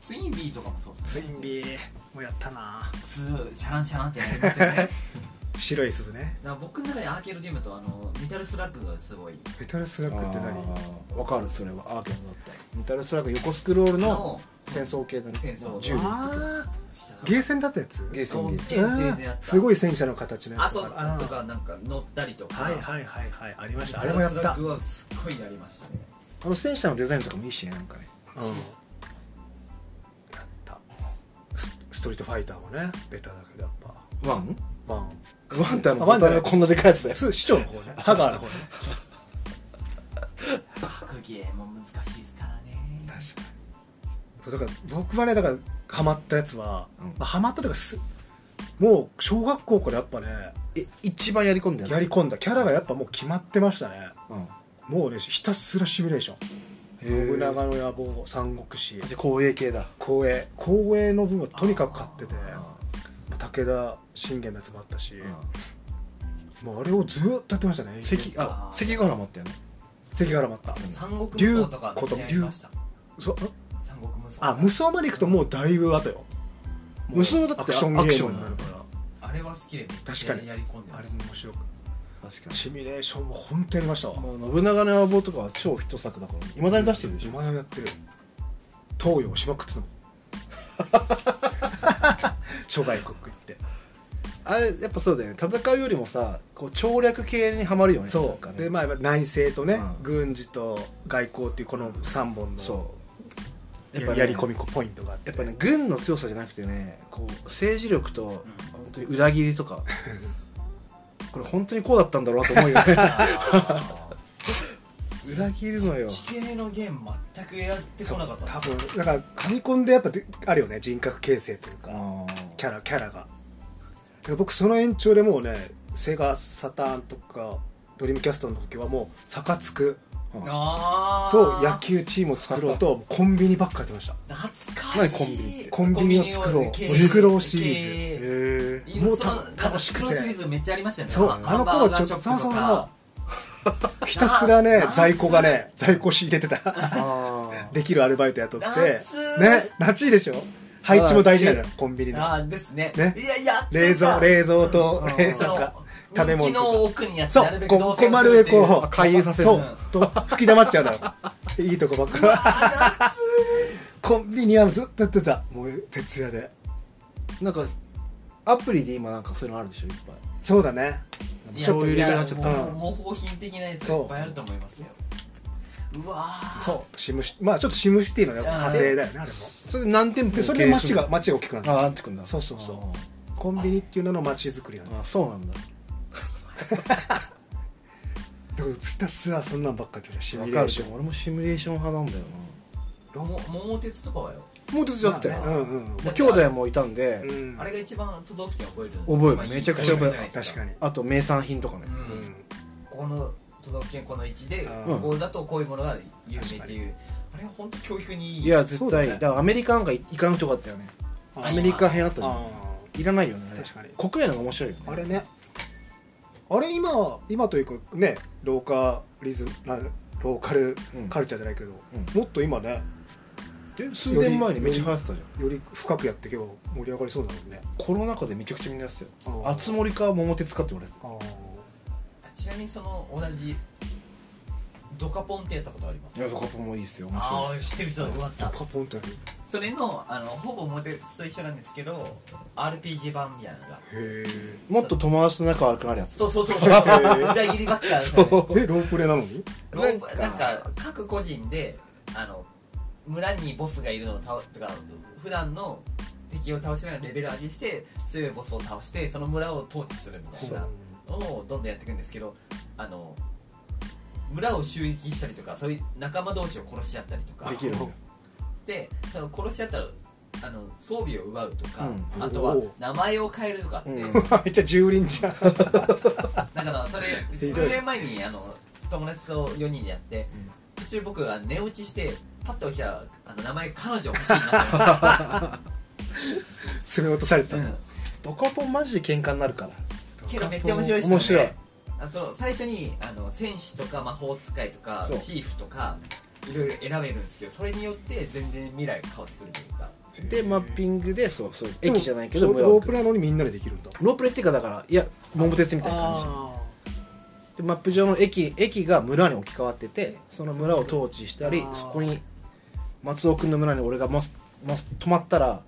S1: ツインビーとかもそうですね。
S3: ビーもやったな。
S1: 普通シャランシャランってやりますよね
S3: 白い鈴ね。
S1: ら僕の中でアーケードゲームとあのメタルスラッグがすごい。
S3: メタルスラッグって何？
S2: わかるそれは。アーケードだったメタルスラッグ横スクロールの
S1: の
S2: 戦争系だね。
S1: 戦争。
S2: 銃。
S3: ああゲーセンだったやつ？
S2: ゲーセンゲーセン
S3: すごい戦車の形のやつ。
S1: あと
S3: あ
S1: とかなんか乗ったりとか。
S3: はいはいはいはいありました。あれもやったメ
S1: タルスラッグはすっごいやりましたね。
S2: あの戦車のデザインとかもいいしねなんかね。
S3: うん。やった。スストリートファイターもねベタだけどやっぱ。
S2: ワン？
S3: ワン
S2: ワンってあの
S3: あワンじゃない
S2: ボタンがこんなでかいやつだよ。
S3: す市長の方ね。ハガーの方ね。
S1: 格ゲーも難しいですからね。
S2: 確か
S3: そうだから僕はねだからハマったやつは、
S2: うん。
S3: まあ、ハマったというかすもう小学校からやっぱね
S2: え一番やり込んだやつ？
S3: やり込んだ。キャラがやっぱもう決まってましたね。
S2: うん。
S3: もうねひたすらシミュレーション。信長の野望三国志。
S2: じゃあ光栄系だ。
S3: 光栄。光栄の分はとにかく買ってて。
S2: あ
S3: 武田信玄のやつもあったし
S2: あ
S3: もうあれをずーっとやってましたね
S2: 関あ関ヶ原もあったよね。
S3: 関ヶ原もあった。
S1: 三国無双とか
S3: 竜子と
S1: やりました。三国無双。
S3: あ無双まで行くともうだいぶ後よ。
S2: 無双だって
S3: アクションゲームになるか
S1: あれは好きで
S3: 確かに。
S1: やり込んで
S3: らあれも面白く
S2: 確かに。
S3: シミュレーションも本当やりました。わ
S2: もう信長の野望とかは超ヒット作だからいまだに出してるでしょ。
S3: 今やってる。東洋しまくってたもん 諸外国行って。
S2: あれやっぱそうだよね。戦うよりもさこう徴略系にはまるよね。なん
S3: そ
S2: かね。
S3: うでまあ内政とね、
S2: うん。
S3: 軍事と外交っていうこの3本の
S2: そう。
S3: や
S2: やっぱね
S3: やり込みポイントがあって。
S2: やっぱね軍の強さじゃなくてねこう政治力と本当に裏切りとか。これ本当にこうだったんだろうなと思うよね。
S1: あ
S2: 裏切るのよ。
S1: ー地形のゲーム全くやってこなかった。
S3: 多分だからファミコンでやっぱであるよね。人格形成というか。
S2: あ
S3: キャラキャラが。で僕その延長でもうねセガサターンとかドリームキャストの時はもうサカツク
S1: あ
S3: と
S1: ー
S3: 野球チームを作ろうとコンビニばっかやってました。
S1: 懐かしい。
S2: 何コンビ？ニって
S3: コンビニを作ろう。
S1: 経営
S3: 作ろうシリーズ。
S2: え
S3: もうた楽しくて。
S1: シリーズめっちゃありましたよね。
S3: そうあの頃ちょっと
S1: ハンバーガーショップとか。
S3: ひたすらね
S1: 夏
S3: 在庫がね在庫仕入れてた。
S2: あ
S3: できるアルバイト雇って。
S1: 夏
S3: ね夏い。いでしょ？配置も大事なのよコンビニの
S1: あーですね。
S3: ね。
S1: いやいや
S3: 冷蔵
S1: さ
S3: 冷蔵と
S2: うん。
S3: ね
S1: その
S3: なんか食べ物
S1: の奥にやって
S3: そう
S1: なるべく
S3: こ
S1: 動線を
S3: う丸へこ
S2: あ回遊させる。
S3: そうと吹き溜まっちゃうのよ。いいとこばっか コンビニはずっとやってた。もう徹夜で。
S2: なんかアプリで今なんかそういうのあるでしょいっぱい。
S3: そうだね。
S2: ちょっと入れなくなっちゃった。
S1: 模倣品的なやついっぱいあると思いますようわー。
S3: そう。シムシまあちょっとシムシティの派生だよねあれも。
S2: それ何店舗
S3: でそれで街が街が大きくなった
S2: ああなってくんだ
S3: そうそうそう。コンビニっていうのの街づくりなんだ。
S2: ああそうなんだ。
S3: でもひたすらそんなんばっかりやってるシミ
S2: わかる
S3: ュレーション。
S2: 俺もシミュレーション派なんだよ
S1: も桃鉄とかはよ。
S2: なもう手伝ってた
S3: うんうん
S2: まあ兄弟もいたんで、
S3: うん。
S1: あれが一番都道府県覚える。
S2: 覚える。めちゃくちゃ覚える。
S3: 確かに。
S2: あと名産品とかね、
S1: うん
S3: うん。
S1: この都道府県この位置で
S3: うん。
S1: ここだとこういうものが有名っていう。あれは本当教育にいい。
S2: いや絶
S3: そうだね。
S2: 対だ,、からアメリカなんか行かなくてよかったよね。
S3: あ
S2: アメリカ編あったじゃん。
S3: あ
S2: いらないよね。あれ
S3: 確かに。
S2: 国内の方が面白いよね。
S3: あれね。あれ今今というかねローカリズムなローカル
S2: うん。
S3: カルチャーじゃないけど、
S2: うん。
S3: もっと今ね
S2: え数年前にめっちゃ流行ってたじゃん。
S3: より深くやっていけば盛り上がりそうだもんね。
S2: コロナ禍でめちゃくちゃみんなやってたよ。
S3: あー。
S2: 熱森か桃鉄かって俺
S3: あ
S1: ちなみにその同じドカポンってやったことあります？
S2: いやドカポンもいいっすよ。面
S1: あ
S2: 白い
S1: あ知ってる人よかった。
S3: あカポンってある？
S1: それのあのほぼ桃鉄と一緒なんですけど RPG 版みたいなのが。
S3: へえ
S2: もっと友達と仲悪くなるやつ？
S1: そうそうそう。裏切りばっかり
S2: そう。
S3: えロープレなのに？
S1: ロープ
S2: な
S1: なんん
S2: か
S1: か各個人であの村にボスがいるのを倒とか普段の敵を倒しながらレベル上げして強いボスを倒してその村を統治するみたいな。のをどんどんやっていくんですけどあの村を襲撃したりとかそういう仲間同士を殺し合ったりとか。
S2: できる。
S1: でその殺し合ったらあの装備を奪うとか、
S2: うん。
S1: あとは名前を変えるとかって、
S2: うん。
S3: めっちゃ蹂躙じゃん。
S1: だからそれ数年前にあの友達と4人でやって、途中僕が寝落ちしてパッと起きたらあの名前彼女欲しいなって。思いま
S3: 攻め落とされてた。
S1: うん。
S2: ドカポンマジで喧嘩になるから
S1: けどめっちゃ面白いですよね。
S2: 面白い。
S1: あその最初にあの戦士とか魔法使いとか
S2: そう。
S1: シーフとかいろいろ選べるんですけどそれによって全然未来が変わってくるというか。
S2: でマッピングでそうそう駅じゃないけど
S3: ロープレなのにみんなでできるんだ。
S2: ロープレっていうかだからいや桃鉄みたいな感
S3: あ
S2: じでマップ上の駅駅が村に置き換わっててその村を統治したり
S3: あー。
S2: そこに松尾君の村に俺がまま泊まったら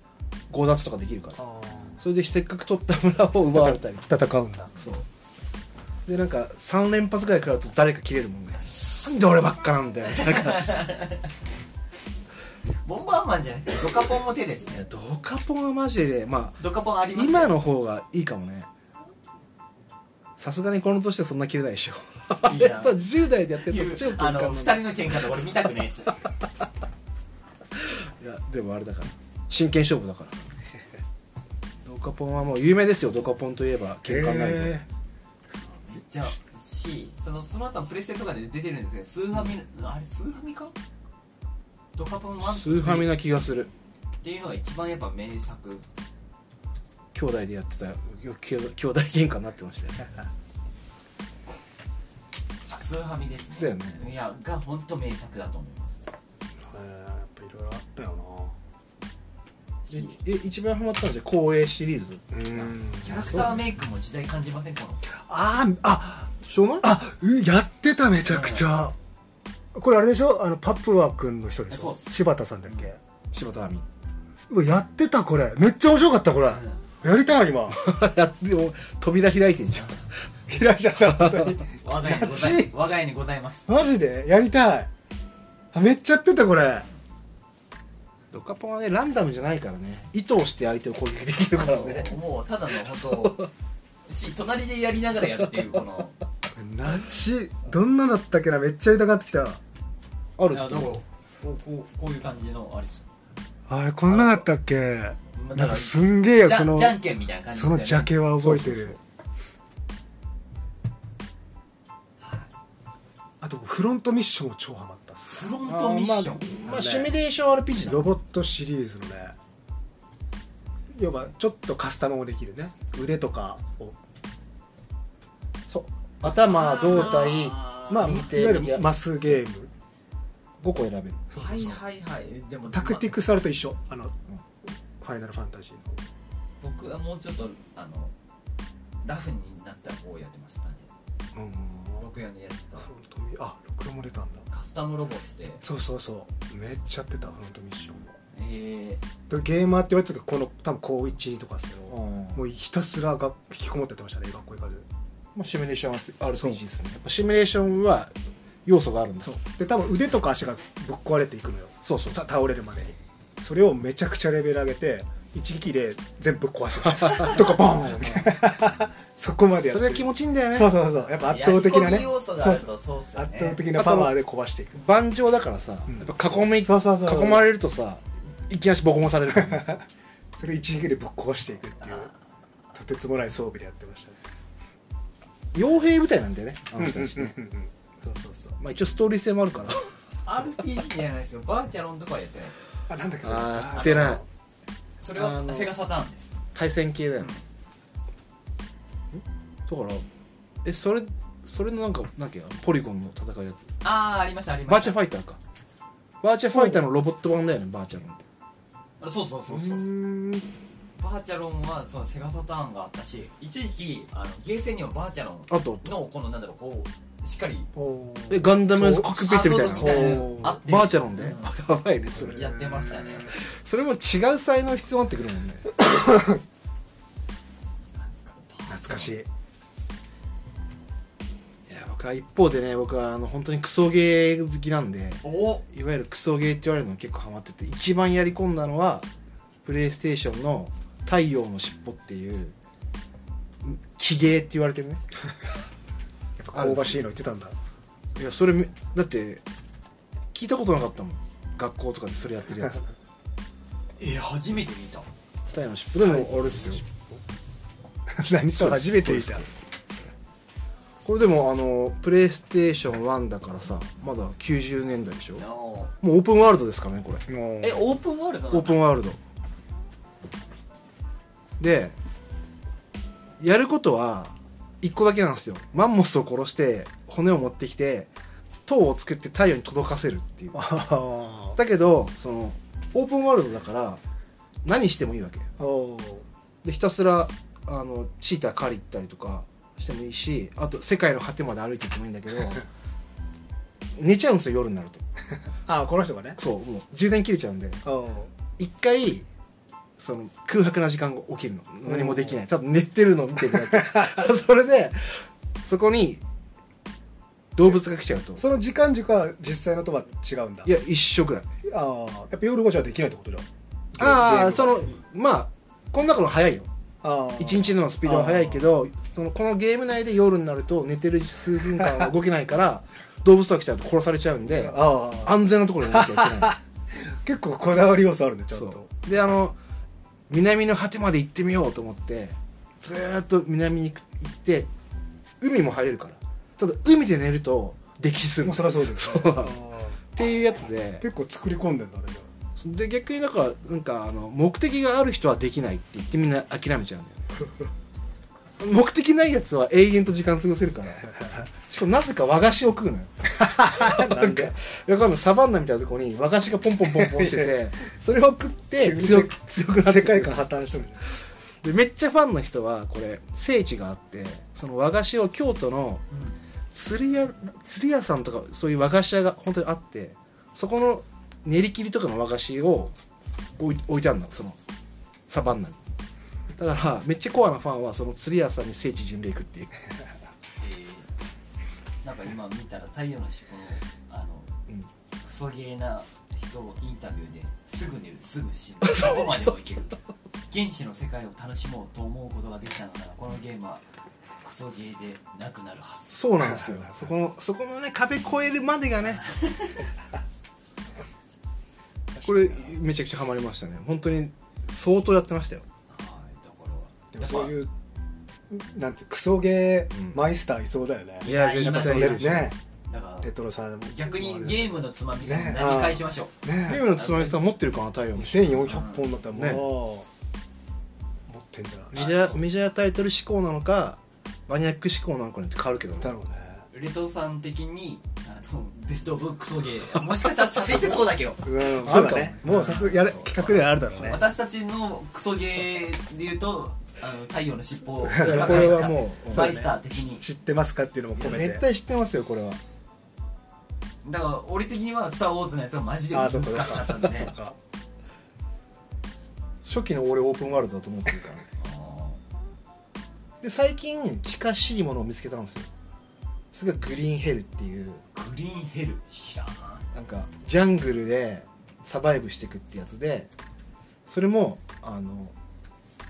S2: 強奪とかできるから。
S3: ー。あ
S2: それでせっかく取った村を奪われたり。
S3: ー 戦うんだ。
S2: そう。でなんか3連発ぐらい食らうと誰か切れるもんね。なんで俺ばっかなんだよみたいな感じ。で
S1: ボンバーマンじゃなくてドカポンも手です
S2: いや
S1: ね
S2: ドカポンはマジでまあ
S1: ドカポンあります
S2: 今の方がいいかもね。さすがにこの年でそんな切れないでしょ。
S1: いいな
S2: やっぱ10代でやってると超
S1: あの2
S2: 喧嘩になる。
S1: 人の喧嘩とか俺見たくないです
S2: いやでもあれだから。真剣勝負だから。ドカポンはもう有名ですよドカポンといえば喧嘩になる
S3: へ
S1: めっちゃしそのその後プレステとかで出てるんですけどスーファミ、あれスーファミか？ドカポン1
S2: スー。ファミ
S1: っ
S2: な気がする。
S1: ていうのが一番やっぱ名作。
S2: 兄弟でやってたよ兄弟喧嘩になってましたよ。
S1: スーファミですね。
S2: だよね。
S1: いやが本当名作だと思います。
S3: え
S2: え一番ハマったのじゃ光栄シリーズ。
S1: キャラクターメイクも時代感じませんこの
S3: あーあ
S2: しょうがない？
S3: あうんやってためちゃくちゃ。これあれでしょ？あのパプワ君の人でしょ？
S1: そうっす。
S3: 柴田さんだっけ？
S2: 柴田亜美。
S3: うわやってたこれ。めっちゃ面白かったこれ。やりたい今。
S2: やっても扉開いてんじゃん。
S3: 開いちゃった本当に。
S1: 我が家にござい我が家にございます。
S3: マジで？やりたい。あめっちゃやってたこれ
S2: ドカポンはねランダムじゃないからね。意図をして相手を攻撃できるからね。
S1: もうただの本当し隣でやりながらやるっていうこの。
S3: なちどんなだったっけな？めっちゃやりたがってきた。
S2: あるって。
S1: いやどこ？こうこうこういう感じのあれです。
S3: あれこんなだったっけ？
S1: まあ
S3: なんかすんげえよその
S1: じゃんけんみたいな感じ
S3: そのジャケは覚えて
S2: そうそう。
S3: るあとフロントミッションも超ハマ
S1: フロントミッション、
S2: まあ、まあ、シミュレーション RPG だ
S3: ロボットシリーズのね要はちょっとカスタムもできるね。腕とかを。
S2: そう。頭胴体。
S3: まあいわ
S2: 見て
S3: ゆるマスゲーム。
S2: 5個選べる。
S1: はいはいはい。でも
S3: タクティクスあると一緒。あの、ファイナルファンタジーの。
S1: 僕はもうちょっとあのラフになった方をやってましたね
S3: うん。
S1: 64でやってた
S3: あ録音も出たんだ
S1: タムロボって。
S3: そうそうそう。めっちゃやってたフロントミッションも。
S1: え。
S3: でゲーマーって言われてたけどこの多分高1とかですけど、
S2: うん。
S3: もうひたすらが引きこもってやってましたね学校行かず
S2: まあ、シミュレーション RPG ですね。やっぱシミュレーションは要素があるんだ
S3: そう。で多分腕とか足がぶっ壊れていくのよ。
S2: そうそう。
S3: た倒れるまでに。それをめちゃくちゃレベル上げて一撃で全部壊す。とかボーンみたいなそこまでやって
S2: それが気持ちいいんだよね。
S3: そうそうそう。やっぱ圧倒的なね。そう
S1: とそう。
S3: 圧倒的なパワーで壊していく。
S2: 盤上だからさ、
S3: うん
S2: やっぱ囲み
S3: そうそうそう。
S2: 囲まれるとさいきなりボコボコされるから。ね
S3: それ一撃でぶっ壊していくっていうとてつもない装備でやってましたね。
S2: 傭兵部隊なんだよねあの人たちね、
S3: うんうんうんうん。そうそうそう。
S2: まあ、一応ストーリー性もあるから。
S1: RPG じゃないですよ。バーチャロンとかはやってないです
S3: あなんだっけ
S2: あやってない。
S1: それはセガサターンです。
S2: 対戦系だよね、だからえそれそれのなんかなんかポリゴンの戦うやつ。
S1: ああありましたありま
S2: バーチ
S1: した
S2: ャファイターか。バーチャファイターのロボット版だよねバーチャロンって。
S1: あそうそうそうそう
S3: う。ーん
S1: バーチャロンはそのセガサターンがあったし一時期あのゲーセンにはバーチャロン
S2: あと。
S1: のこのなんだろうこうしっかり
S2: えガンダムコックピットみたいな。
S1: あそうそうみたいな
S3: おー。
S1: あって
S2: バーチャロンで、
S1: うん。
S2: やばいねそれ。
S1: やってましたね。
S2: それも違う才能必要になってくるもんね。
S3: 懐かしい
S2: いや僕は一方でね僕はあの本当にクソゲー好きなんで
S1: お。
S2: いわゆるクソゲーって言われるの結構ハマってて一番やり込んだのはプレイステーションの「太陽の尻尾」っていう奇ゲーって言われてるね。
S3: やっぱ香ばしいの言ってたんだ。
S2: いやそれめだって聞いたことなかったもん。学校とかでそれやってるやつ。
S1: え初めて見た。
S2: 太陽の尻尾。でもあれですよ。
S3: 何それ初めて見た
S2: これでもあのプレイステーション1だからさまだ90年代でしょ？もうオープンワールドですからねこれ。
S1: えオープンワールドなの？
S2: オープンワールド。でやることは1個だけなんですよ。マンモスを殺して骨を持ってきて塔を作って太陽に届かせるっていう。
S3: あ
S2: だけどそのオープンワールドだから何してもいいわけ。でひたすらあのチーター狩り行ったりとかしてもいいしあと世界の果てまで歩いていってもいいんだけど 寝ちゃうんですよ夜になると。
S3: ああこの人がね。
S2: そうもう充電切れちゃうんで。
S3: お
S2: 一回その空白な時間が起きるの。何もできない。ただ寝てるのを見てるだけそれでそこに動物が来ちゃうと。
S3: その時間軸は実際のとは違うんだ。
S2: いや一緒ぐらい。
S3: ああやっぱ夜5時はできないってことじゃん
S2: ああそのまあこの中の早いよ。一日のスピードは速いけどそのこのゲーム内で夜になると寝てる数分間は動けないから 動物が来ちゃうと殺されちゃうんで
S3: ああ。
S2: 安全なところにいなきゃいけない。
S3: 結構こだわり要素あるねちゃん
S2: そ
S3: と
S2: う。であの南の果てまで行ってみようと思ってずーっと南に行って海も入れるから。ただ海で寝ると溺死する。
S3: もうそりゃそうです
S2: そう。っていうやつで。
S3: 結構作り込んでんだね
S2: で逆にだからなんかあの目的がある人はできないって言ってみんな諦めちゃうんだよね 目的ないやつは永遠と時間過ごせるから。しかもなぜか和菓子を食うのよ。なんかサバンナみたいなとこに和菓子がポンポンポンポンしてて それを食って強く強くなって
S3: 世界観破綻してる
S2: でめっちゃファンの人はこれ聖地があってその和菓子を京都の釣り屋釣り屋さんとかそういう和菓子屋が本当にあってそこの練り切りとかの和菓子を置い置いてあるのそのサバンナにだからめっちゃコアなファンはその釣り屋さんに聖地巡礼行くっていう。
S1: えーなんか今見たら太陽の尻尾のあの、
S2: うん。
S1: クソゲーな人インタビューですぐ寝るすぐ死ぬ。そこまでをいける。原始の世界を楽しもうと思うことができたのな。らこのゲームはクソゲーでなくなるはず。
S2: そうなんですよそこのそこのね壁越えるまでがね。これめちゃくちゃハマりましたね。本当に相当やってましたよ
S3: でもそういうなんてクソゲ
S2: うん。
S3: ーマイスターいそうだよね。
S2: いや
S1: いや
S3: っぱそうね。
S1: だから
S3: レトロさん
S1: 逆にゲームのつまみさん
S3: ね
S1: 何返しましょう、
S3: ね。
S2: ゲームのつまみさん持ってるかな太陽の
S3: 2400本だったらもう、
S2: ね。
S3: 持ってんじゃない？
S2: メジャーメジャータイトル志向なのかマニアック志向なのかによって変わるけどね
S3: だろうね。
S1: レトさん的にあのベストオブクソゲー。もしかしたら喋ってそうだけど。
S3: うん
S2: あるかも
S3: そうだね。も。うさすがやる企画ではあるだろうね。
S1: 私たちのクソゲーで言うとあの太陽の尻尾を
S2: これはもう
S1: マイスター的に。
S3: 知ってますかっていうのも込めて。
S2: 絶対知ってますよこれは。
S1: だから俺的には「スター・ウォーズ」のやつがマジで難しかったんで。ね
S3: そうか。
S2: 初期の俺オープンワールドだと思ってるから。ねで最近近しいものを見つけたんですよ。それがグリーンヘルっていう。
S1: グリーンヘル知らん。
S2: なんかジャングルでサバイブしていくってやつでそれもあの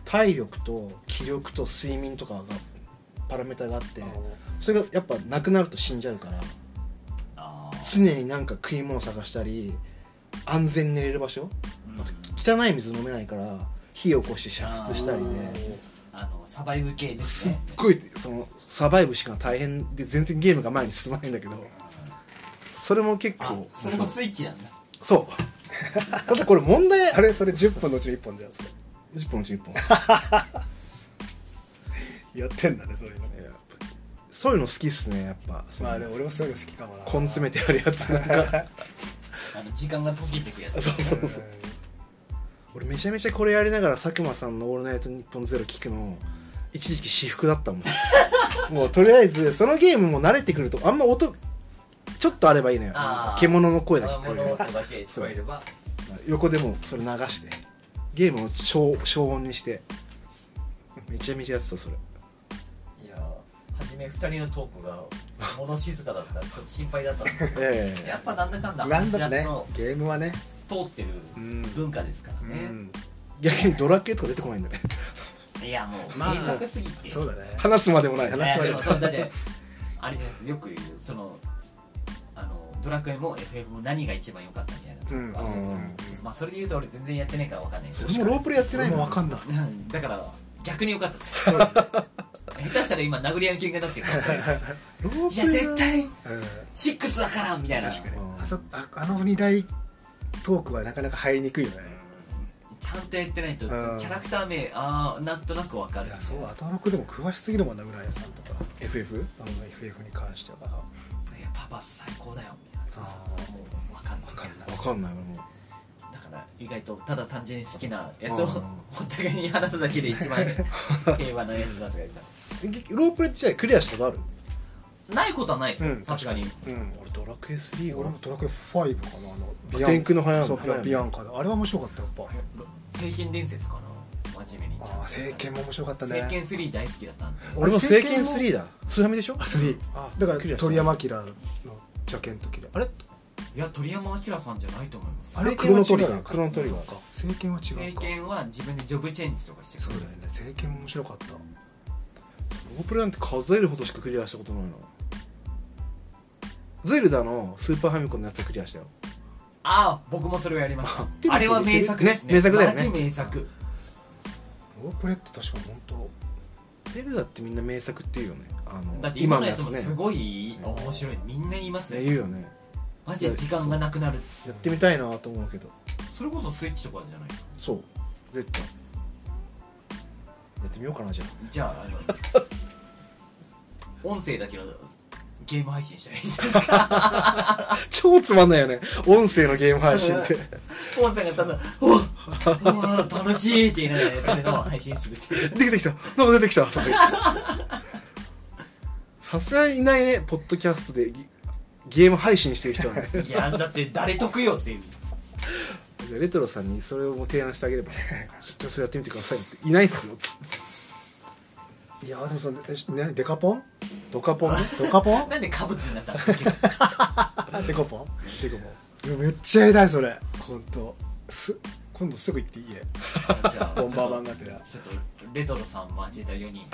S2: 体力と気力と睡眠とかがパラメータがあってそれがやっぱなくなると死んじゃうから
S1: あ
S2: 常になんか食い物探したり安全に寝れる場所
S1: ー
S2: あと汚い水飲めないから火を起こして煮沸したりで。
S1: あのサバイブ系です
S2: すっ
S1: ね
S2: ごいそのサバイブしか大変で全然ゲームが前に進まないんだけどそれも結
S1: あ
S2: 構
S1: それもスイッチなんだ。
S2: そう。ただこれ問題
S3: あれそれ10本のうちの1本じゃんそれ
S2: 10本のうち1本
S3: やってんだねそういうの
S2: いややっぱそういうの好きっすねやっぱ。その
S3: まあでも俺もそういうの好きかもな。
S2: 根詰めてあるやつなんか。
S1: あの時間が溶けてくやつ。
S2: そうそうそう。俺めちゃめちゃこれやりながら佐久間さんの「オールナイトニッポンゼロ聞くの一時期私服だったもん。もうとりあえずそのゲームも慣れてくるとあんま音ちょっとあればいいのよ。
S1: あー。
S2: 獣の声だけ聞こえ
S1: 物
S2: る
S1: 音だけ聞こえれば。
S2: 横でもそれ流してゲームを消消音にして。めちゃめちゃやってたそれ。
S1: いや初め2人のトークが物静かだった。ら ちょっと心配だったんですけど。
S2: ええ
S1: やっぱなんだかんだ
S3: なんだろうね
S1: の
S3: ゲームはね。
S1: 通ってる
S3: うん。
S1: 文化ですからね、
S3: うん。
S2: 逆にドラッケーとか出てこないんだね。
S1: いやもう
S3: まあ
S1: 名作すぎて、
S3: そうだね。
S2: 話すまでもない。
S1: い
S3: 話すまで
S1: もそうだってあれじゃないよく言うそのあのドラクエも FF も何が一番良かったみたいなとこがあるじゃないですか。
S2: うん
S1: まあそれで言うと俺全然やってないから分かんないけど。
S2: 俺もロープレやってない
S3: 俺
S2: もん。
S3: も分かんない。
S1: うん。だから逆に良かったです。よ 下手したら今殴り合いの喧嘩になってるかもしれない
S2: ロー
S1: いや絶対
S3: うん。
S1: 6だからみたいな。
S3: 確かに。
S2: うん
S3: あそああの二大トークはなかなか入りにくいよね。
S1: ちゃんとやってないとキ
S3: うん。
S1: ャラクター名ああなんとなく分かる。
S3: いやそうアトロクでも詳しすぎるもんな浦谷さんとか。
S2: FF?
S3: あの FF に関しては。い
S1: やパパ最高だよみたいな。
S3: あ
S1: もう分かんない。
S3: 分かんない。
S2: わかんない俺も。
S1: だから意外とただ単純に好きなやつを
S2: うん
S1: お互いに話すだけで一番 平和なやつだとか言っ
S2: えロープレってじゃあクリアしたことある？
S1: たないことはないですよ
S3: うん
S1: さすがに。
S3: うん
S2: 俺ドラクエ3
S3: 俺もドラクエ5かなあの
S2: 天空の花嫁
S3: そうビアンカだあれは面白かったやっぱ。
S1: 聖剣伝説かな？真面目に
S3: ああ聖剣も面白かったね。
S1: 聖剣3大好きだったんで。
S2: 俺も聖剣3だ。スーミでしょ？
S3: あ3
S2: あ
S3: だから鳥山明の邪剣の時で。あれ？
S1: いや鳥山明さんじゃないと思います。
S3: あれ？クロノトリガーか
S2: クロノトリガー
S3: そうか聖剣は違
S1: 聖
S3: うか。
S1: 剣は自分でジョブチェンジとかして
S3: そうだよね。聖剣も面白かった。
S2: ロープレなんて数えるほどしかクリアしたことないな。ゼルダのスーパーファミコンのやつクリアしたよ。
S1: ああ僕もそれをやりました。あれは名作ですね。
S2: ね名作だよね。
S1: マジ名作。
S3: ロープレって確か本当
S2: ゼルダってみんな名作っていうよね。あの
S1: だって今のや
S2: ね
S1: つもすごい面白い。みんな言います
S2: ね
S1: ね
S2: 言うよね
S1: マジで時間がなくなる。
S2: やってみたいなと思うけど。
S1: それこそスイッチとかじゃない
S2: そう。絶対。やってみようかなじゃあ。
S1: じゃああの 音声だけのゲーム配信したらいいんじゃない？ですか
S2: 超つまんないよね。音声のゲーム配信って。
S1: ポンさんがただ「おおー楽しい!」って言いながらやってるのを配信するっていう。
S2: 出てきた。なんか出てきた。さすがにいないねポッドキャストでゲゲーム配信してる人はね。
S1: いやだって誰得よっていう。
S2: レトロさんにそれを提案してあげればちょっとそれやってみてくださいって。いないっすよ。
S3: いやーでもそのえデカポン？
S2: ドカポン？ね
S3: ドカポン？
S1: なんでカブツになったんですか
S3: デカポン？
S2: てかもう
S3: いやめっちゃやりたいそれ。本当。す今度すぐ行っていい？家。
S1: じゃあ
S3: ボンバーマンがてら。
S1: ちょっとレトロさん交えた4人。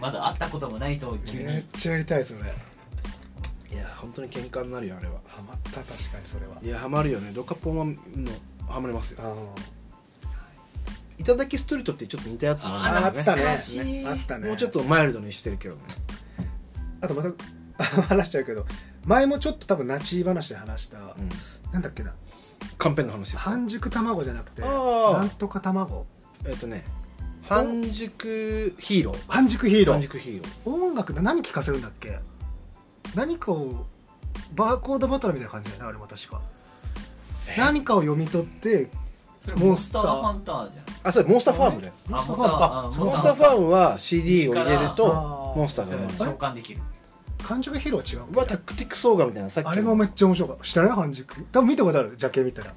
S1: まだ会ったこともないと急に。
S3: めっちゃやりたいそれ
S2: いや本当に喧嘩になるよあれは。
S3: ハマった確かにそれは。い
S2: やハマるよね。ドカポンはのハマりますよ。
S3: あ
S2: いただきストリートってちょっと似たやつも
S3: あ
S2: あるん
S3: あったね。あったね。
S2: もうちょっとマイルドにしてるけどね。
S3: あとまた話しちゃうけど前もちょっと多分ナチ話で話した、
S2: うん。
S3: なんだっけな。
S2: カンペンの話です
S3: 半熟卵じゃなくて
S2: あー
S3: なんとか卵。
S2: えっとね半熟ヒーロー。
S3: 半熟ヒーロー。
S2: 半熟ヒーロー。
S3: 音楽で何聴かせるんだっけ？何かをバーコードバトルみたいな感じだよねあれも確か。何かを読み取って
S1: それモンスター。ハンターじゃん。
S2: あそれモンスターファームだよ
S1: あ
S3: モンスターファームか
S1: モンスター
S2: モンスターファームは CD を入れる
S3: あ
S2: と
S3: ー。
S2: モンスターが生まれる。
S1: 召喚できる
S3: 半熟ヒーローは違う？
S2: はタクティックソーガみたいなさっきの。
S3: あれもめっちゃ面白かった。知らない半熟多分見たことあるジャケ見たら。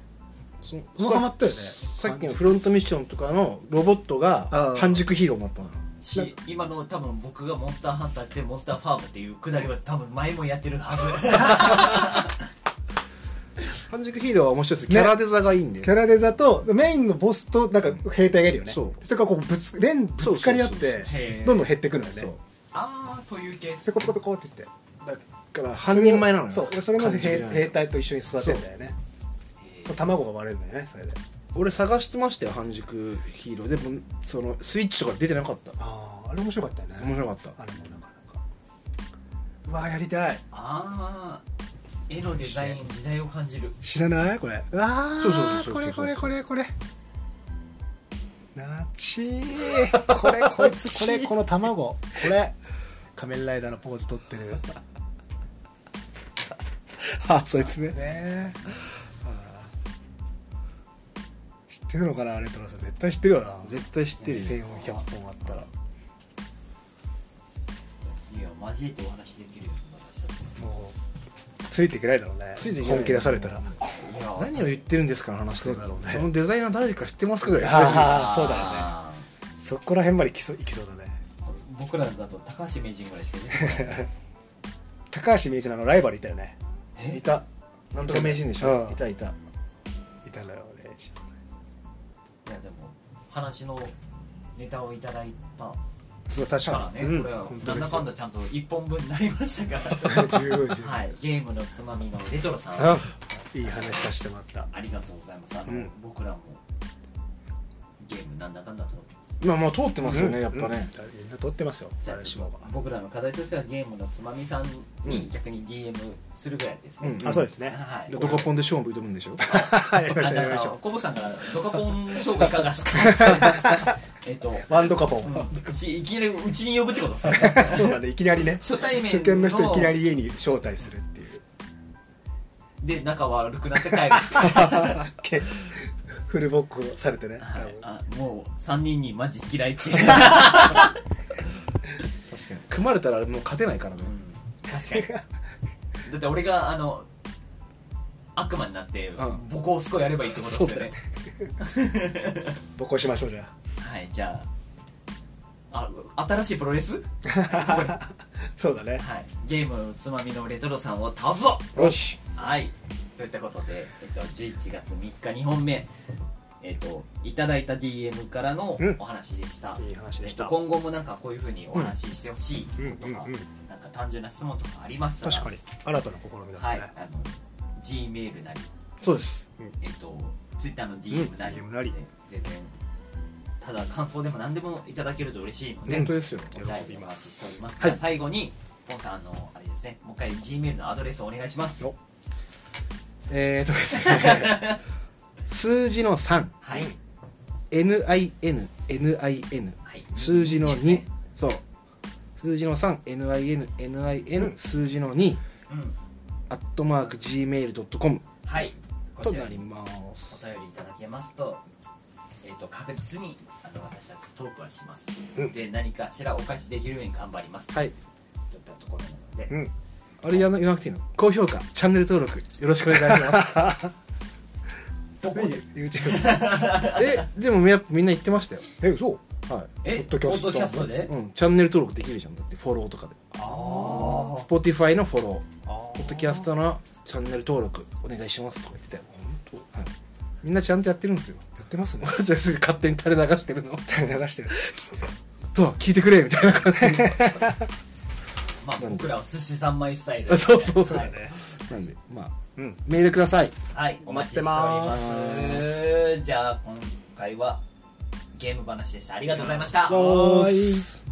S2: そ
S3: もうハマったよね。
S2: さっきのフロントミッションとかのロボット
S3: あ
S2: が
S3: ー。
S2: 半熟ヒーローになったの
S1: し今の多分僕がモンスターハンターってモンスターファームっていうくだりは多分前もやってるはず。
S2: 半熟ヒーローは面白いです。キャラデザがいいんで。
S3: キャラデザとメインのボスとなんか兵隊がいるよね。
S2: そう。
S3: それからこうぶつ連ぶつかり合ってどんどん減っていくのよね。
S2: そう。
S1: ああそういうケース
S3: ペコペコペコって言って。
S2: だから半人前なのよ。
S3: そう。それまで兵隊と一緒に育てるんだよね。卵が割れるんだよねそれで
S2: 俺探してましたよ半熟ヒーロー。でもそのスイッチとか出てなかった。
S3: あああれ面白かったよね。
S2: 面白かった。
S3: あれもなかなかうわやりたい。
S1: ああ絵のデザイン時代を感じる。
S3: 知らない？これ。うわー
S2: そうそうそうそう
S3: これこれこれこれ。なちーこれこいつこれこの卵。これ。仮面ライダーのポーズ取ってる。ね
S2: あそいつね。
S3: え。知ってるのかなレトロさん絶対知ってるよな。
S2: 絶対知ってるよ。
S3: 1400本あったら。
S1: 次は交えてお話できるよ
S3: もうついていけないだろうね。
S2: ついていけない。
S3: 本気出されたら。
S2: 何を言ってるんですかの話
S3: そうだろうね。
S2: そのデザイナー誰か知ってますかぐらい。
S3: あーそうだよね。
S1: あ
S3: そこら辺までいきそういきそうだね。
S1: ー僕らだと高橋名人ぐらいしか出てない
S3: 高橋名人のあのライバルいたよね。
S2: いた。なんとか名人でしょ。
S3: うん。
S2: いたいた。
S3: いたのよ名人
S1: いやでも話のネタをいただいた
S3: そう確
S1: か
S3: に、うん。
S1: ねこれはなんだかんだちゃんと1本分になりましたから はい。ゲームのつまみのレトロさん。
S3: あいい話させてもらっ
S1: ありがとうございます。あの、
S3: うん。
S1: 僕らもゲームなんだかんだと
S2: まあまあ通って
S3: た
S2: ますよねやっぱね。
S3: うん。みんな撮ってますよ
S1: じゃあ
S3: 誰しも。が
S1: 僕らの課題としてはゲームのつまみさん
S2: うん。
S1: に逆に DM するぐらいですね、
S2: うん
S3: あそうですね。
S1: はい。
S2: でドカポンで勝負挑むんでしょ？
S3: やりましょうやりましょう
S1: コボさんからドカポン勝負いかがですか？えっと、
S3: ワンドカポン、
S1: うん、ちいきなりうちに呼ぶってことですね。
S3: そうだねいきなりね。
S1: 初対面
S3: 初見の人いきなり家に招待するっていう。
S1: で仲悪くなって帰る。
S3: けフルボッコされてね、
S1: はい、あもう3人にマジ嫌いって、
S2: 確かに。組まれたらもう勝てないからね。
S1: うん。確かに。だって俺があの悪魔になって
S2: ん。
S1: ボコをすこいやればいいってことですよね。
S3: ボコしましょうじゃ
S1: はいじゃあ あ新しいプロレス、
S3: あ そうだね。
S1: はい、ゲームつまみのレトロさんを倒すぞ！
S2: よし。
S1: はいといったことで、えっと、11月3日2本目えっと、いただいた DM からの
S3: うん。
S1: お話でした、
S3: いい話でした。
S1: えっと今後もなんかこういうふうにお話ししてほしい
S3: うん
S1: ことか、
S3: うんうん
S1: なんか単純な質問とかありましたら
S3: 確かに。新たな試みだった
S1: はい
S3: ね、
S1: あの G メールなり
S2: そうです。
S1: えっと Twitter の DM なり,、
S3: うん DM なり。
S1: 全然ただ感想でも何でもいただけると嬉しいので、
S2: 本当ですよ。
S1: お便りお待ちしております、
S2: はい。
S1: じゃあ最後にポンさんあのあれですね。もう一回 G メールのアドレスをお願いします。
S3: お
S2: えーとですね数字の3
S1: はい、
S2: NIN NIN
S1: はい、
S2: 数字の2、
S1: いいですね
S2: そう。数字の 3NIN NIN、
S3: うん。
S2: 数字の2
S1: うん。
S2: アットマーク Gmail.com
S1: はい。ことちら
S2: なり
S1: に
S2: ます。
S1: お便りいただけますと,、えー、と確実にあの私たちトークはします、
S3: うん。
S1: で何かしらお返しできるように頑張ります。
S2: はい。
S1: といったところなので、
S3: うん
S2: あれやな言わなくていいの？高評価チャンネル登録よろしくお願いします。
S1: どこで
S3: ？YouTube
S2: えでもやっぱみんな言ってましたよ。
S3: え嘘？
S2: は
S1: え
S3: ポッドキャスト
S1: ポッドキャストで、
S2: い、うん、チャンネル登録できるじゃんだってフォローとかで。
S1: あ
S2: Spotify のフォロー。
S1: あ
S2: ポッドキャストのチャンネル登録お願いしますとか言ってたよ。本当、はい、みんなちゃんとやってるんですよ。
S3: やってますね。
S2: じゃあ勝手に垂れ流してるの？
S3: 垂れ流してる。
S2: そう？聞いてくれみたいな感じ
S1: まあ僕らは寿司三昧スタイル
S2: あ そうそうそう
S1: はい、
S2: なんでまあ
S3: うん。
S2: メールください。
S1: はい、お待ちしております。じゃあ今回はゲーム話でした。ありがとうございました。
S2: どうーす